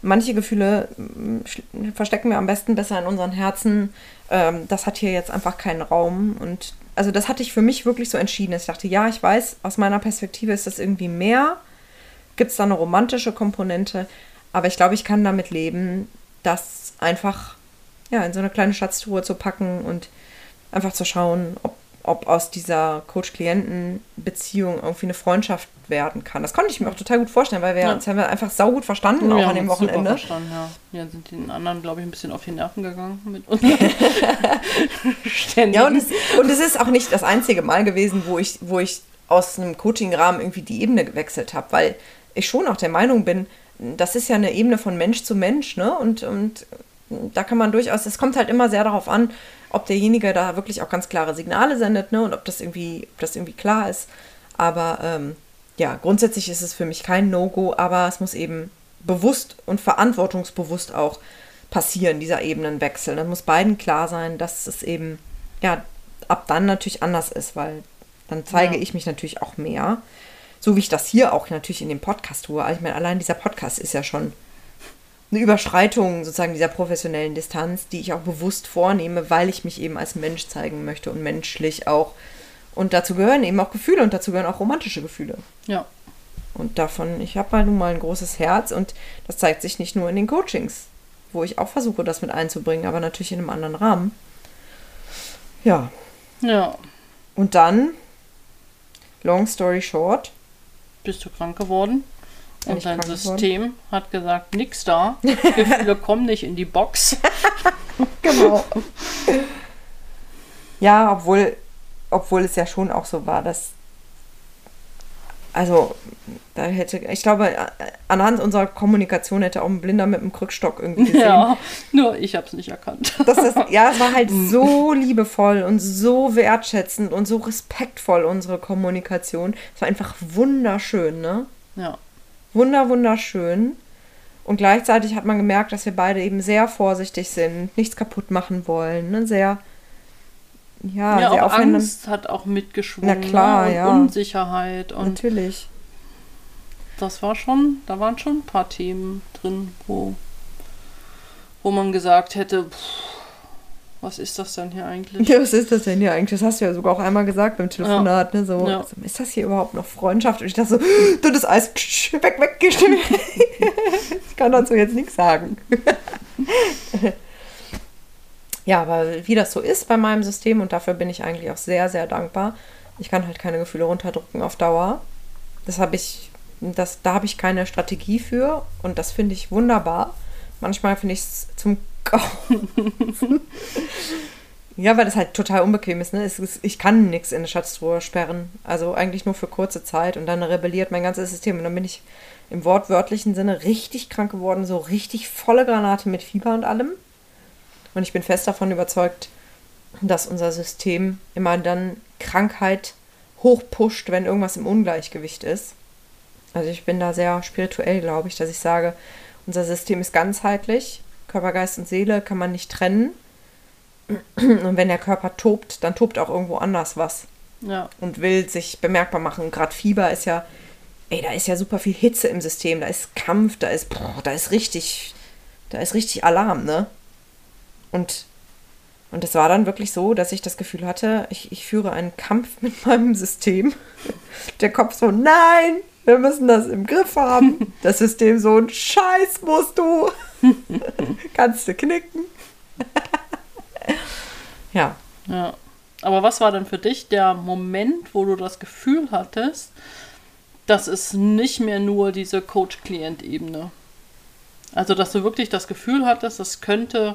manche Gefühle mm, verstecken wir am besten besser in unseren Herzen. Ähm, das hat hier jetzt einfach keinen Raum. Und also das hatte ich für mich wirklich so entschieden. Ich dachte, ja, ich weiß, aus meiner Perspektive ist das irgendwie mehr. Gibt es da eine romantische Komponente? Aber ich glaube, ich kann damit leben, das einfach ja, in so eine kleine Schatztruhe zu packen und einfach zu schauen, ob ob aus dieser Coach-Klienten-Beziehung irgendwie eine Freundschaft werden kann. Das konnte ich mir auch total gut vorstellen, weil wir ja. uns haben wir einfach saugut verstanden, auch an dem Wochenende. Super verstanden, ja. Wir sind den anderen, glaube ich, ein bisschen auf die Nerven gegangen mit uns. ja, und es, und es ist auch nicht das einzige Mal gewesen, wo ich, wo ich aus einem Coaching-Rahmen irgendwie die Ebene gewechselt habe, weil ich schon auch der Meinung bin, das ist ja eine Ebene von Mensch zu Mensch, ne? Und, und da kann man durchaus, es kommt halt immer sehr darauf an, ob derjenige da wirklich auch ganz klare Signale sendet, ne? Und ob das irgendwie, ob das irgendwie klar ist. Aber ähm, ja, grundsätzlich ist es für mich kein No-Go, aber es muss eben bewusst und verantwortungsbewusst auch passieren, dieser Ebenenwechsel. Dann muss beiden klar sein, dass es eben, ja, ab dann natürlich anders ist, weil dann zeige ja. ich mich natürlich auch mehr. So wie ich das hier auch natürlich in dem Podcast tue. Also ich meine, allein dieser Podcast ist ja schon eine Überschreitung sozusagen dieser professionellen Distanz, die ich auch bewusst vornehme, weil ich mich eben als Mensch zeigen möchte und menschlich auch. Und dazu gehören eben auch Gefühle und dazu gehören auch romantische Gefühle. Ja. Und davon, ich habe halt nun mal ein großes Herz und das zeigt sich nicht nur in den Coachings, wo ich auch versuche, das mit einzubringen, aber natürlich in einem anderen Rahmen. Ja. Ja. Und dann, long story short, Bist du krank geworden? Bin Und dein System hat gesagt, nix da. Gefühle kommen nicht in die Box. Genau. ja, obwohl, obwohl es ja schon auch so war, dass. Also, da hätte, ich glaube, anhand unserer Kommunikation hätte auch ein Blinder mit einem Krückstock irgendwie gesehen. Ja, nur ich habe es nicht erkannt. Das, ja, es war halt so liebevoll und so wertschätzend und so respektvoll, unsere Kommunikation. Es war einfach wunderschön, ne? Ja. Wunder, wunderschön. Und gleichzeitig hat man gemerkt, dass wir beide eben sehr vorsichtig sind, nichts kaputt machen wollen, ne? sehr, ja, ja, sehr auch Angst hat auch mitgeschwungen. Na klar, ne? und ja. Unsicherheit. Und Natürlich. das war schon, da waren schon ein paar Themen drin, wo, wo man gesagt hätte, pff, was ist das denn hier eigentlich? Ja, was ist das denn hier eigentlich? Das hast du ja sogar auch einmal gesagt beim Telefonat, ne? So, Ja. also, ist das hier überhaupt noch Freundschaft? Und ich dachte so, du das Eis, weg, weg, ich kann dazu jetzt nichts sagen. ja, aber wie das so ist bei meinem System und dafür bin ich eigentlich auch sehr, sehr dankbar. Ich kann halt keine Gefühle runterdrücken auf Dauer. Das habe ich, das, da habe ich keine Strategie für und das finde ich wunderbar. Manchmal finde ich es zum Kaufen. Ja, weil das halt total unbequem ist. Ne? Ist ich kann nichts in eine Schatztruhe sperren. Also eigentlich nur für kurze Zeit und dann rebelliert mein ganzes System. Und dann bin ich im wortwörtlichen Sinne richtig krank geworden, so richtig volle Granate mit Fieber und allem. Und ich bin fest davon überzeugt, dass unser System immer dann Krankheit hochpusht, wenn irgendwas im Ungleichgewicht ist. Also ich bin da sehr spirituell, glaube ich, dass ich sage, unser System ist ganzheitlich. Körper, Geist und Seele kann man nicht trennen. Und wenn der Körper tobt, dann tobt auch irgendwo anders was Ja, und will sich bemerkbar machen. Gerade Fieber ist ja, ey, da ist ja super viel Hitze im System, da ist Kampf, da ist, boah, da ist richtig, da ist richtig Alarm, ne? Und, und es war dann wirklich so, dass ich das Gefühl hatte, ich, ich führe einen Kampf mit meinem System. Der Kopf so, nein, wir müssen das im Griff haben. Das System so, ein Scheiß musst du. Kannst du knicken. ja. ja. Aber was war denn für dich der Moment, wo du das Gefühl hattest, dass es nicht mehr nur diese Coach-Klient-Ebene? Also, dass du wirklich das Gefühl hattest, das könnte,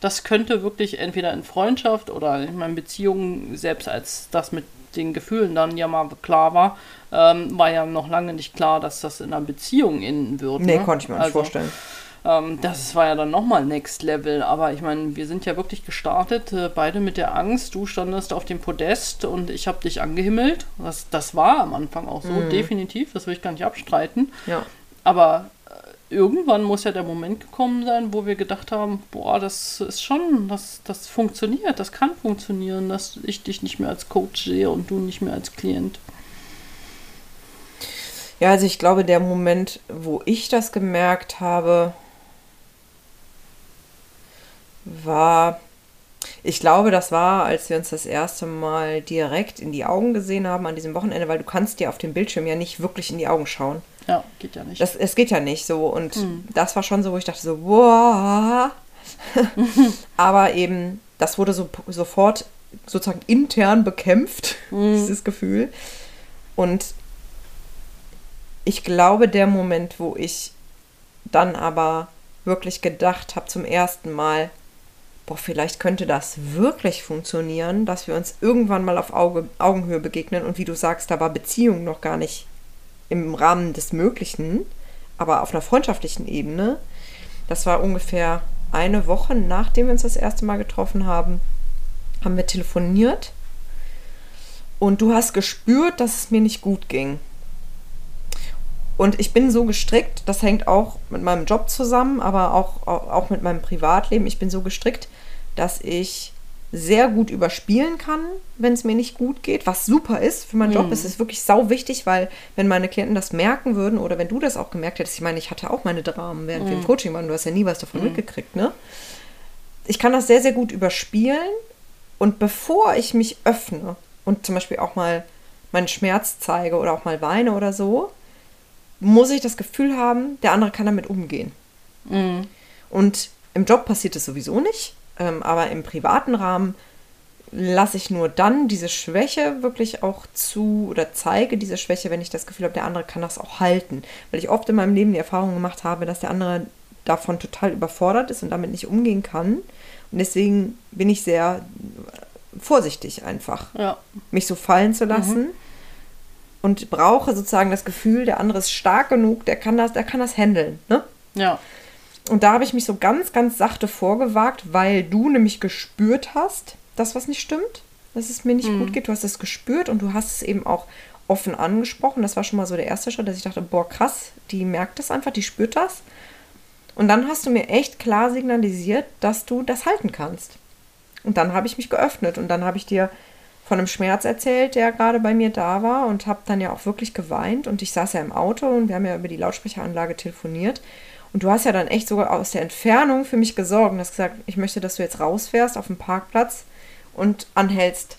das könnte wirklich entweder in Freundschaft oder in meinen Beziehungen, selbst als das mit den Gefühlen dann ja mal klar war, ähm, war ja noch lange nicht klar, dass das in einer Beziehung enden wird. Nee, ne? konnte ich mir nicht Also, vorstellen. ähm, das war ja dann nochmal Next Level. Aber ich meine, wir sind ja wirklich gestartet, äh, beide mit der Angst. Du standest auf dem Podest und ich habe dich angehimmelt. Das, das war am Anfang auch so, definitiv. Das will ich gar nicht abstreiten. Ja. Aber irgendwann muss ja der Moment gekommen sein, wo wir gedacht haben, boah, das ist schon, das, das funktioniert, das kann funktionieren, dass ich dich nicht mehr als Coach sehe und du nicht mehr als Klient. Ja, also ich glaube, der Moment, wo ich das gemerkt habe, war, ich glaube, das war, als wir uns das erste Mal direkt in die Augen gesehen haben an diesem Wochenende, weil du kannst dir auf dem Bildschirm ja nicht wirklich in die Augen schauen. Ja, geht ja nicht. Das, es geht ja nicht so. Und das war schon so, wo ich dachte so, wow. Aber eben, das wurde so, sofort sozusagen intern bekämpft, dieses Gefühl. Und ich glaube, der Moment, wo ich dann aber wirklich gedacht habe zum ersten Mal, boah, vielleicht könnte das wirklich funktionieren, dass wir uns irgendwann mal auf Auge, Augenhöhe begegnen. Und wie du sagst, da war Beziehung noch gar nicht im Rahmen des Möglichen, aber auf einer freundschaftlichen Ebene. Das war ungefähr eine Woche, nachdem wir uns das erste Mal getroffen haben, haben wir telefoniert. Und du hast gespürt, dass es mir nicht gut ging. Und ich bin so gestrickt, das hängt auch mit meinem Job zusammen, aber auch, auch, mit meinem Privatleben. Ich bin so gestrickt, dass ich sehr gut überspielen kann, wenn es mir nicht gut geht, was super ist für meinen Job. Es ist wirklich sau wichtig, weil wenn meine Klienten das merken würden oder wenn du das auch gemerkt hättest, ich meine, ich hatte auch meine Dramen, während wir im Coaching waren, du hast ja nie was davon mitgekriegt, ne? Ich kann das sehr, sehr gut überspielen und bevor ich mich öffne und zum Beispiel auch mal meinen Schmerz zeige oder auch mal weine oder so, muss ich das Gefühl haben, der andere kann damit umgehen. Und im Job passiert es sowieso nicht, ähm, aber im privaten Rahmen lasse ich nur dann diese Schwäche wirklich auch zu oder zeige diese Schwäche, wenn ich das Gefühl habe, der andere kann das auch halten. Weil ich oft in meinem Leben die Erfahrung gemacht habe, dass der andere davon total überfordert ist und damit nicht umgehen kann. Und deswegen bin ich sehr vorsichtig einfach, Ja. mich so fallen zu lassen. Und brauche sozusagen das Gefühl, der andere ist stark genug, der kann das, der kann das handeln. Ne? Ja. Und da habe ich mich so ganz, ganz sachte vorgewagt, weil du nämlich gespürt hast, dass was nicht stimmt, dass es mir nicht gut geht. Du hast es gespürt und du hast es eben auch offen angesprochen. Das war schon mal so der erste Schritt, dass ich dachte, boah, krass, die merkt das einfach, die spürt das. Und dann hast du mir echt klar signalisiert, dass du das halten kannst. Und dann habe ich mich geöffnet und dann habe ich dir von einem Schmerz erzählt, der gerade bei mir da war und habe dann ja auch wirklich geweint und ich saß ja im Auto und wir haben ja über die Lautsprecheranlage telefoniert und du hast ja dann echt sogar aus der Entfernung für mich gesorgt und hast gesagt, ich möchte, dass du jetzt rausfährst auf dem Parkplatz und anhältst,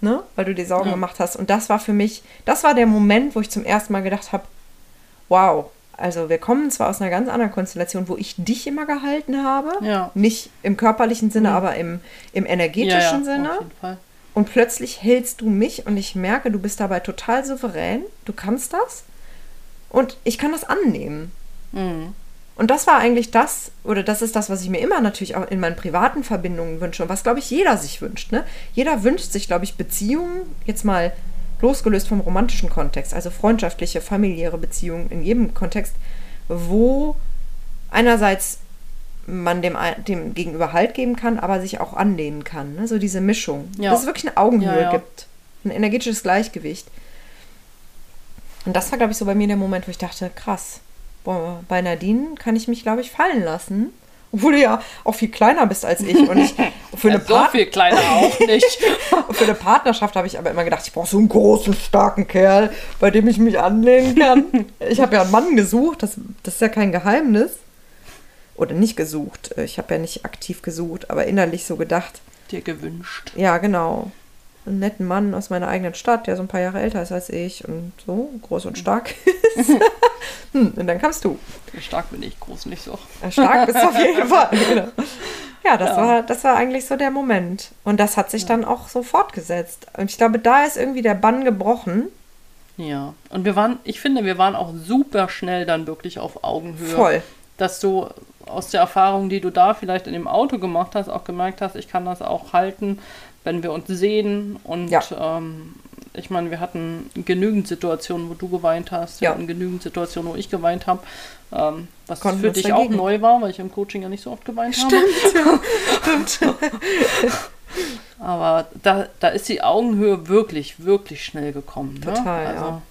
ne, weil du dir Sorgen Ja. gemacht hast und das war für mich, das war der Moment, wo ich zum ersten Mal gedacht habe, wow, also wir kommen zwar aus einer ganz anderen Konstellation, wo ich dich immer gehalten habe, Ja. nicht im körperlichen Sinne, aber im, im energetischen ja, Sinne. Auf jeden Fall. Und plötzlich hältst du mich und ich merke, du bist dabei total souverän. Du kannst das. Und ich kann das annehmen. Mhm. Und das war eigentlich das, oder das ist das, was ich mir immer natürlich auch in meinen privaten Verbindungen wünsche und was, glaube ich, jeder sich wünscht. Ne? Jeder wünscht sich, glaube ich, Beziehungen, jetzt mal losgelöst vom romantischen Kontext, also freundschaftliche, familiäre Beziehungen in jedem Kontext, wo einerseits man dem, dem Gegenüber Halt geben kann, aber sich auch anlehnen kann. Ne? So diese Mischung. Ja. Dass es wirklich eine Augenhöhe Ja, ja. gibt. Ein energetisches Gleichgewicht. Und das war, glaube ich, so bei mir der Moment, wo ich dachte, krass, bei Nadine kann ich mich, glaube ich, fallen lassen. Obwohl du ja auch viel kleiner bist als ich. Und ich für eine, Ja, so Part viel kleiner auch nicht. für eine Partnerschaft habe ich aber immer gedacht, ich brauche so einen großen, starken Kerl, bei dem ich mich anlehnen kann. Ich habe ja einen Mann gesucht, das, das ist ja kein Geheimnis. Oder nicht gesucht. Ich habe ja nicht aktiv gesucht, aber innerlich so gedacht, Dir gewünscht. ja, genau. Einen netten Mann aus meiner eigenen Stadt, der so ein paar Jahre älter ist als ich und so groß und stark ist. hm, und dann kamst du. Stark bin ich, groß nicht so. Ja, Stark bist du auf jeden Fall. Genau. Ja, das, Ja. War, das war eigentlich so der Moment. Und das hat sich dann auch so fortgesetzt. Und ich glaube, da ist irgendwie der Bann gebrochen. Ja. Und wir waren, ich finde, wir waren auch super schnell dann wirklich auf Augenhöhe. Voll. Dass du aus der Erfahrung, die du da vielleicht in dem Auto gemacht hast, auch gemerkt hast, ich kann das auch halten, wenn wir uns sehen. Und Ja. ähm, ich meine, wir hatten genügend Situationen, wo du geweint hast. Wir Ja. hatten genügend Situationen, wo ich geweint habe. Ähm, was Konnten für dich dagegen. auch neu war, weil ich im Coaching ja nicht so oft geweint habe. Aber da, da ist die Augenhöhe wirklich, wirklich schnell gekommen. Ne? Total, also, ja.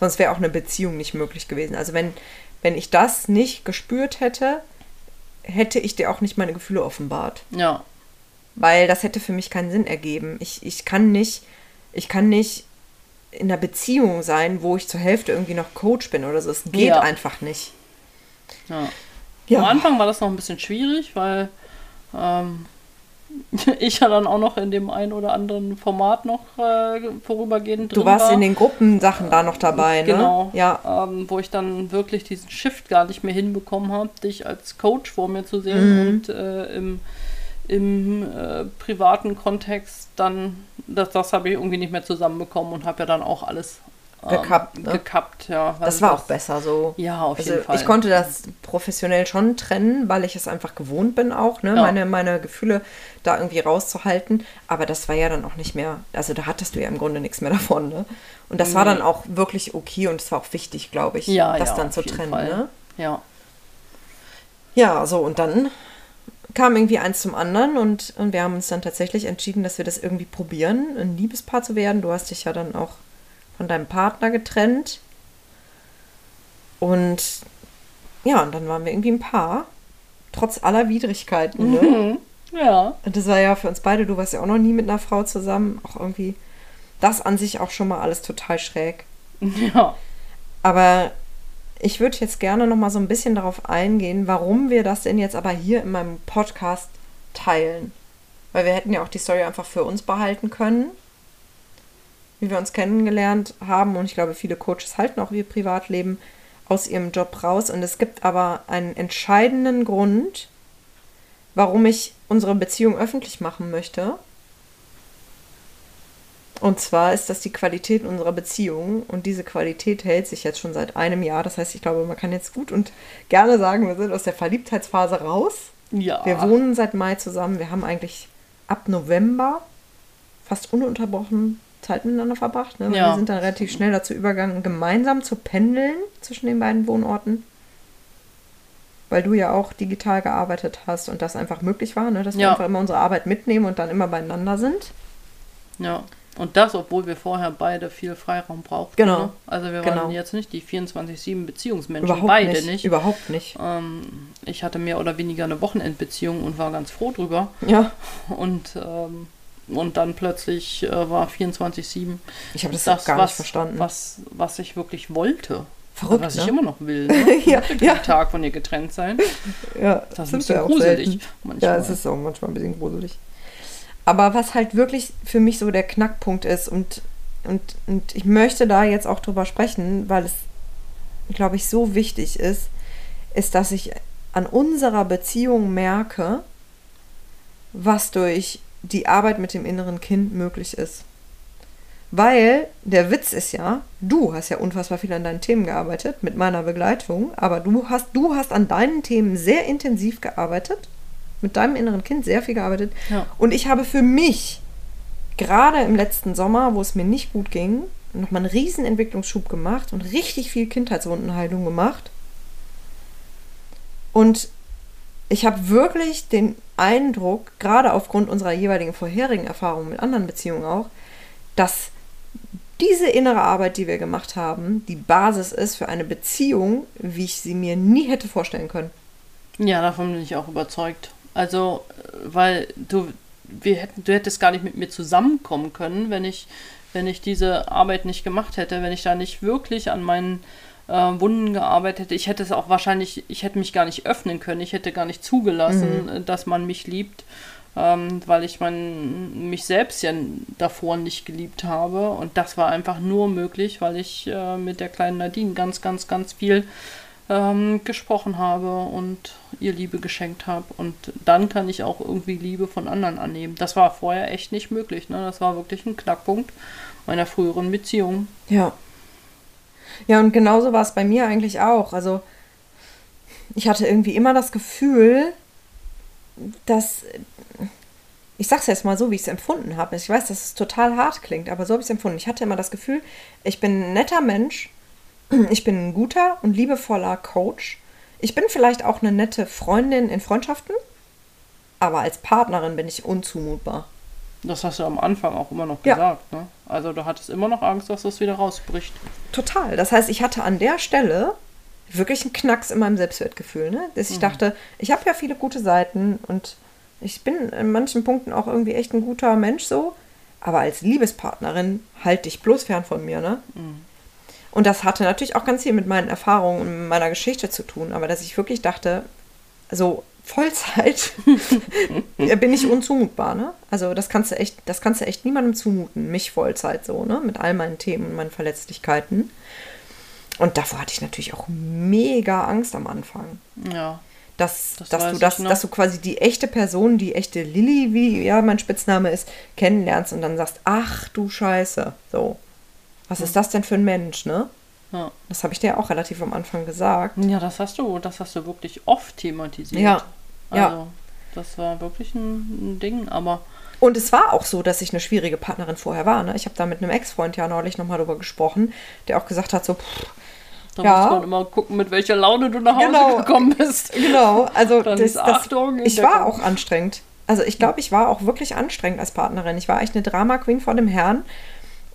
Sonst wäre auch eine Beziehung nicht möglich gewesen. Also wenn, wenn ich das nicht gespürt hätte, hätte ich dir auch nicht meine Gefühle offenbart. ja. Weil das hätte für mich keinen Sinn ergeben. Ich, ich kann nicht, ich kann nicht in einer Beziehung sein, wo ich zur Hälfte irgendwie noch Coach bin oder so. Es geht Ja. einfach nicht. Ja. Ja. Am Anfang war das noch ein bisschen schwierig, weil ähm, ich ja dann auch noch in dem einen oder anderen Format noch äh, vorübergehend Du drin warst war. in den Gruppensachen da noch dabei, ne? Genau. Ja. Ähm, wo ich dann wirklich diesen Shift gar nicht mehr hinbekommen habe, dich als Coach vor mir zu Mhm. sehen und äh, im, im äh, privaten Kontext dann, das, das habe ich irgendwie nicht mehr zusammenbekommen und habe ja dann auch alles ähm, Gekappt, ne? gekappt, ja. Das war auch besser so. Ja, auf Also jeden Fall. ich konnte das professionell schon trennen, weil ich es einfach gewohnt bin auch, ne? Ja. meine, meine Gefühle da irgendwie rauszuhalten. Aber das war ja dann auch nicht mehr, also da hattest du ja im Grunde nichts mehr davon. Ne? Und das war Nee. dann auch wirklich okay und es war auch wichtig, glaube ich, ja, das ja, dann zu trennen. Ne? Ja. Ja, so und dann kam irgendwie eins zum anderen und, und wir haben uns dann tatsächlich entschieden, dass wir das irgendwie probieren, ein Liebespaar zu werden. Du hast dich ja dann auch von deinem Partner getrennt. Und ja, und dann waren wir irgendwie ein Paar. Trotz aller Widrigkeiten. Ne? Ja. Und das war ja für uns beide, du warst ja auch noch nie mit einer Frau zusammen, auch irgendwie das an sich auch schon mal alles total schräg. Ja. Aber ich würde jetzt gerne noch mal so ein bisschen darauf eingehen, warum wir das denn jetzt aber hier in meinem Podcast teilen. Weil wir hätten ja auch die Story einfach für uns behalten können, wie wir uns kennengelernt haben. Und ich glaube, viele Coaches halten auch ihr Privatleben aus ihrem Job raus. Und es gibt aber einen entscheidenden Grund, warum ich unsere Beziehung öffentlich machen möchte. Und zwar ist das die Qualität unserer Beziehung. Und diese Qualität hält sich jetzt schon seit einem Jahr. Das heißt, ich glaube, man kann jetzt gut und gerne sagen, wir sind aus der Verliebtheitsphase raus. Ja. Wir wohnen seit Mai zusammen. Wir haben eigentlich ab November fast ununterbrochen Zeit miteinander verbracht. Ne? Ja. Wir sind dann relativ schnell dazu übergegangen, gemeinsam zu pendeln zwischen den beiden Wohnorten. Weil du ja auch digital gearbeitet hast und das einfach möglich war, ne? dass wir Ja. einfach immer unsere Arbeit mitnehmen und dann immer beieinander sind. Ja. Und das, obwohl wir vorher beide viel Freiraum brauchten. Genau. Ne? Also wir Genau. waren jetzt nicht die 24-7 Beziehungsmenschen, Überhaupt beide nicht. nicht. Überhaupt nicht. Ähm, ich hatte mehr oder weniger eine Wochenendbeziehung und war ganz froh drüber. Ja, Und, ähm, und dann plötzlich äh, war 24-7 ich habe das, das, gar was, nicht verstanden. Was, was ich wirklich wollte. Verrückt, was ne? ich immer noch will. Ne? Ja, Ich ja. Tag von ihr getrennt sein. Ja, Das ist ein bisschen gruselig. Manchmal. Ja, es ist auch manchmal ein bisschen gruselig. Aber was halt wirklich für mich so der Knackpunkt ist und, und, und ich möchte da jetzt auch drüber sprechen, weil es, glaube ich, so wichtig ist, ist, dass ich an unserer Beziehung merke, was durch die Arbeit mit dem inneren Kind möglich ist. Weil der Witz ist ja, du hast ja unfassbar viel an deinen Themen gearbeitet mit meiner Begleitung, aber du hast, du hast an deinen Themen sehr intensiv gearbeitet, mit deinem inneren Kind sehr viel gearbeitet. Ja. Und ich habe für mich, gerade im letzten Sommer, wo es mir nicht gut ging, nochmal einen riesen Entwicklungsschub gemacht und richtig viel Kindheitswundenheilung gemacht. Und ich habe wirklich den Eindruck, gerade aufgrund unserer jeweiligen vorherigen Erfahrungen mit anderen Beziehungen auch, dass diese innere Arbeit, die wir gemacht haben, die Basis ist für eine Beziehung, wie ich sie mir nie hätte vorstellen können. Ja, davon bin ich auch überzeugt. Also, äh, weil du, wir hätten, du hättest gar nicht mit mir zusammenkommen können, wenn ich, wenn ich diese Arbeit nicht gemacht hätte, wenn ich da nicht wirklich an meinen äh, Wunden gearbeitet hätte. Ich hätte es auch wahrscheinlich, ich hätte mich gar nicht öffnen können, ich hätte gar nicht zugelassen, äh, dass man mich liebt, ähm, weil ich mein, mich selbst ja davor nicht geliebt habe. Und das war einfach nur möglich, weil ich äh, mit der kleinen Nadine ganz, ganz, ganz viel ähm, gesprochen habe und ihr Liebe geschenkt habe. Und dann kann ich auch irgendwie Liebe von anderen annehmen. Das war vorher echt nicht möglich. Ne? Das war wirklich ein Knackpunkt meiner früheren Beziehung. Ja. Ja, und genauso war es bei mir eigentlich auch. Also, ich hatte irgendwie immer das Gefühl, dass. Ich sag's jetzt mal so, wie ich es empfunden habe. Ich weiß, dass es total hart klingt, aber so habe ich es empfunden. Ich hatte immer das Gefühl, ich bin ein netter Mensch, ich bin ein guter und liebevoller Coach. Ich bin vielleicht auch eine nette Freundin in Freundschaften, aber als Partnerin bin ich unzumutbar. Das hast du am Anfang auch immer noch Ja. gesagt. Ne? Also du hattest immer noch Angst, dass das wieder rausbricht. Total. Das heißt, ich hatte an der Stelle wirklich einen Knacks in meinem Selbstwertgefühl, ne? Dass ich dachte, ich habe ja viele gute Seiten und ich bin in manchen Punkten auch irgendwie echt ein guter Mensch so, aber als Liebespartnerin halt dich bloß fern von mir, ne? Und das hatte natürlich auch ganz viel mit meinen Erfahrungen und meiner Geschichte zu tun, aber dass ich wirklich dachte, so Vollzeit bin ich unzumutbar, ne? Also das kannst du echt, das kannst du echt niemandem zumuten, mich Vollzeit so, ne? Mit all meinen Themen und meinen Verletzlichkeiten. Und davor hatte ich natürlich auch mega Angst am Anfang. Ja. Dass, Das dass, du das, dass du quasi die echte Person, die echte Lilly, wie ja mein Spitzname ist, kennenlernst und dann sagst, ach du Scheiße, so. Was ist das denn für ein Mensch, ne? Ja. Das habe ich dir auch relativ am Anfang gesagt. ja, das hast du, das hast du wirklich oft thematisiert. Ja. Ja. Also, das war wirklich ein, ein Ding, aber Und es war auch so, dass ich eine schwierige Partnerin vorher war. Ne? Ich habe da mit einem Ex-Freund ja neulich nochmal drüber gesprochen, der auch gesagt hat, so, pff, da Ja. muss man immer gucken, mit welcher Laune du nach Hause Genau. gekommen bist. genau, also das, ist das, Achtung, ich war auch anstrengend. Also ich glaube, ich war auch wirklich anstrengend als Partnerin. Ich war echt eine Drama-Queen vor dem Herrn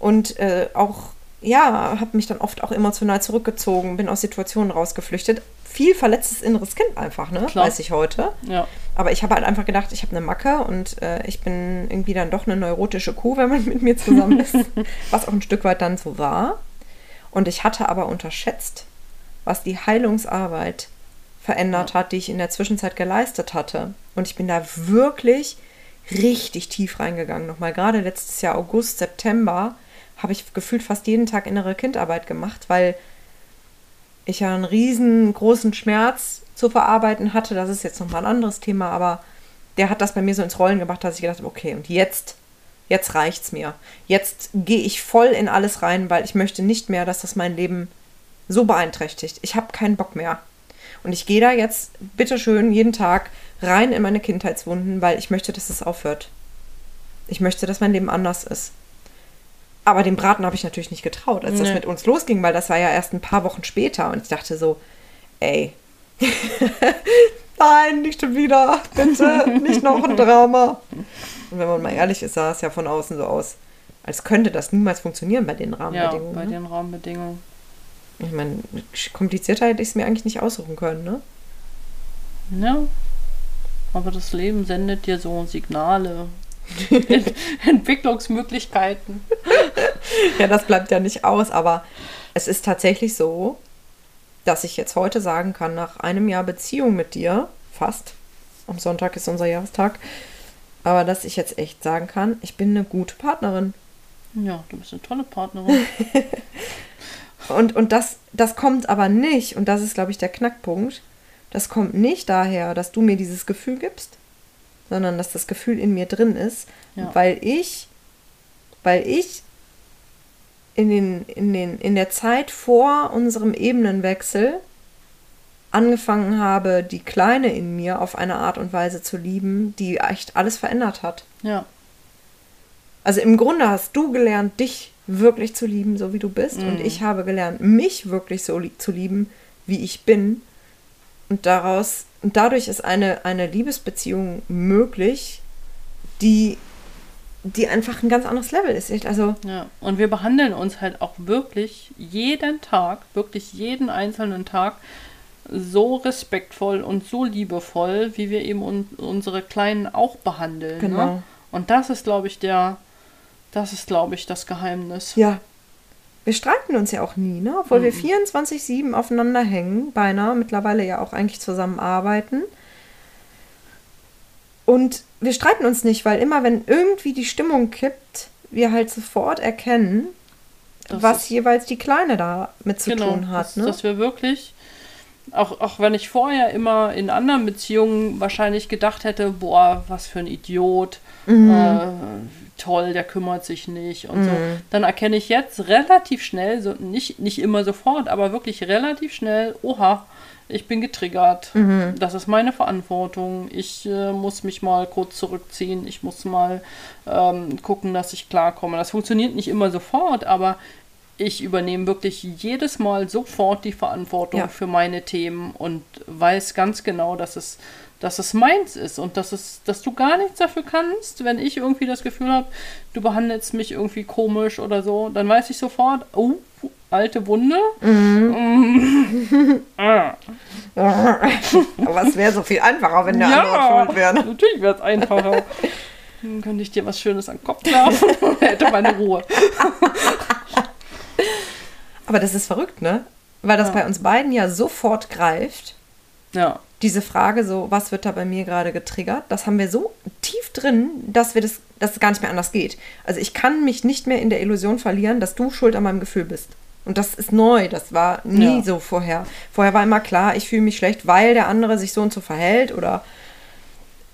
und äh, auch ja, habe mich dann oft auch emotional zurückgezogen, bin aus Situationen rausgeflüchtet. Viel verletztes inneres Kind einfach, ne? Klar. Weiß ich heute. Ja. Aber ich habe halt einfach gedacht, ich habe eine Macke und äh, ich bin irgendwie dann doch eine neurotische Kuh, wenn man mit mir zusammen ist. was auch ein Stück weit dann so war. Und ich hatte aber unterschätzt, was die Heilungsarbeit verändert hat, die ich in der Zwischenzeit geleistet hatte. Und ich bin da wirklich richtig tief reingegangen. Nochmal gerade letztes Jahr August, September habe ich gefühlt fast jeden Tag innere Kindarbeit gemacht, weil ich ja einen riesengroßen Schmerz zu verarbeiten hatte. Das ist jetzt nochmal ein anderes Thema, aber der hat das bei mir so ins Rollen gebracht, dass ich gedacht habe, okay, und jetzt, jetzt reicht's mir. Jetzt gehe ich voll in alles rein, weil ich möchte nicht mehr, dass das mein Leben so beeinträchtigt. Ich habe keinen Bock mehr. Und ich gehe da jetzt bitteschön jeden Tag rein in meine Kindheitswunden, weil ich möchte, dass es aufhört. Ich möchte, dass mein Leben anders ist. Aber dem Braten habe ich natürlich nicht getraut, als das Nee. mit uns losging, weil das war ja erst ein paar Wochen später. Und ich dachte so, ey, nein, nicht schon wieder, bitte, nicht noch ein Drama. Und wenn man mal ehrlich ist, sah es ja von außen so aus, als könnte das niemals funktionieren bei den Ja, Rahmenbedingungen. bei ne? den Rahmenbedingungen. Ich meine, komplizierter hätte ich es mir eigentlich nicht aussuchen können, ne? Ja. Aber das Leben sendet dir so Signale. Ent Entwicklungsmöglichkeiten. Ja, das bleibt ja nicht aus, aber es ist tatsächlich so, dass ich jetzt heute sagen kann, nach einem Jahr Beziehung mit dir, fast, am Sonntag ist unser Jahrestag, aber dass ich jetzt echt sagen kann, ich bin eine gute Partnerin. Ja, du bist eine tolle Partnerin. Und, und das, das kommt aber nicht, und das ist, glaube ich, der Knackpunkt, das kommt nicht daher, dass du mir dieses Gefühl gibst, sondern dass das Gefühl in mir drin ist, Ja. weil ich, weil ich in, den, in, den, in der Zeit vor unserem Ebenenwechsel angefangen habe, die Kleine in mir auf eine Art und Weise zu lieben, die echt alles verändert hat. Ja. Also im Grunde hast du gelernt, dich wirklich zu lieben, so wie du bist. Und Mhm. ich habe gelernt, mich wirklich so li zu lieben, wie ich bin. Und daraus, und dadurch ist eine, eine Liebesbeziehung möglich, die, die einfach ein ganz anderes Level ist. Also, Ja, und wir behandeln uns halt auch wirklich jeden Tag, wirklich jeden einzelnen Tag so respektvoll und so liebevoll, wie wir eben un unsere Kleinen auch behandeln. Genau. Ne? Und das ist, glaube ich, der, das ist, glaube ich, das Geheimnis. ja. Wir streiten uns ja auch nie, ne? Obwohl wir Mhm. 24-7 aufeinander hängen, beinahe, mittlerweile ja auch eigentlich zusammenarbeiten. Und wir streiten uns nicht, weil immer, wenn irgendwie die Stimmung kippt, wir halt sofort erkennen, Das was jeweils die Kleine da mit zu tun hat. dass, Ne? dass wir wirklich, auch, auch wenn ich vorher immer in anderen Beziehungen wahrscheinlich gedacht hätte, boah, was für ein Idiot, Mhm. äh, toll, der kümmert sich nicht und so, dann erkenne ich jetzt relativ schnell, so nicht, nicht immer sofort, aber wirklich relativ schnell, oha, ich bin getriggert. Mhm. Das ist meine Verantwortung. Ich äh, muss mich mal kurz zurückziehen. Ich muss mal ähm, gucken, dass ich klarkomme. Das funktioniert nicht immer sofort, aber ich übernehme wirklich jedes Mal sofort die Verantwortung Ja. für meine Themen und weiß ganz genau, dass es, dass es meins ist und dass, es, dass du gar nichts dafür kannst, wenn ich irgendwie das Gefühl habe, du behandelst mich irgendwie komisch oder so, dann weiß ich sofort, oh, alte Wunde. Ah. Aber es wäre so viel einfacher, wenn der ja, andere schuld wäre. natürlich wäre es einfacher. Dann könnte ich dir was Schönes an den Kopf werfen und hätte meine Ruhe. Aber das ist verrückt, ne? Weil das Ja. bei uns beiden ja sofort greift. Ja, diese Frage so, was wird da bei mir gerade getriggert, das haben wir so tief drin, dass wir das, dass es gar nicht mehr anders geht. Also ich kann mich nicht mehr in der Illusion verlieren, dass du schuld an meinem Gefühl bist. Und das ist neu, das war nie Ja. so vorher. Vorher war immer klar, ich fühle mich schlecht, weil der andere sich so und so verhält oder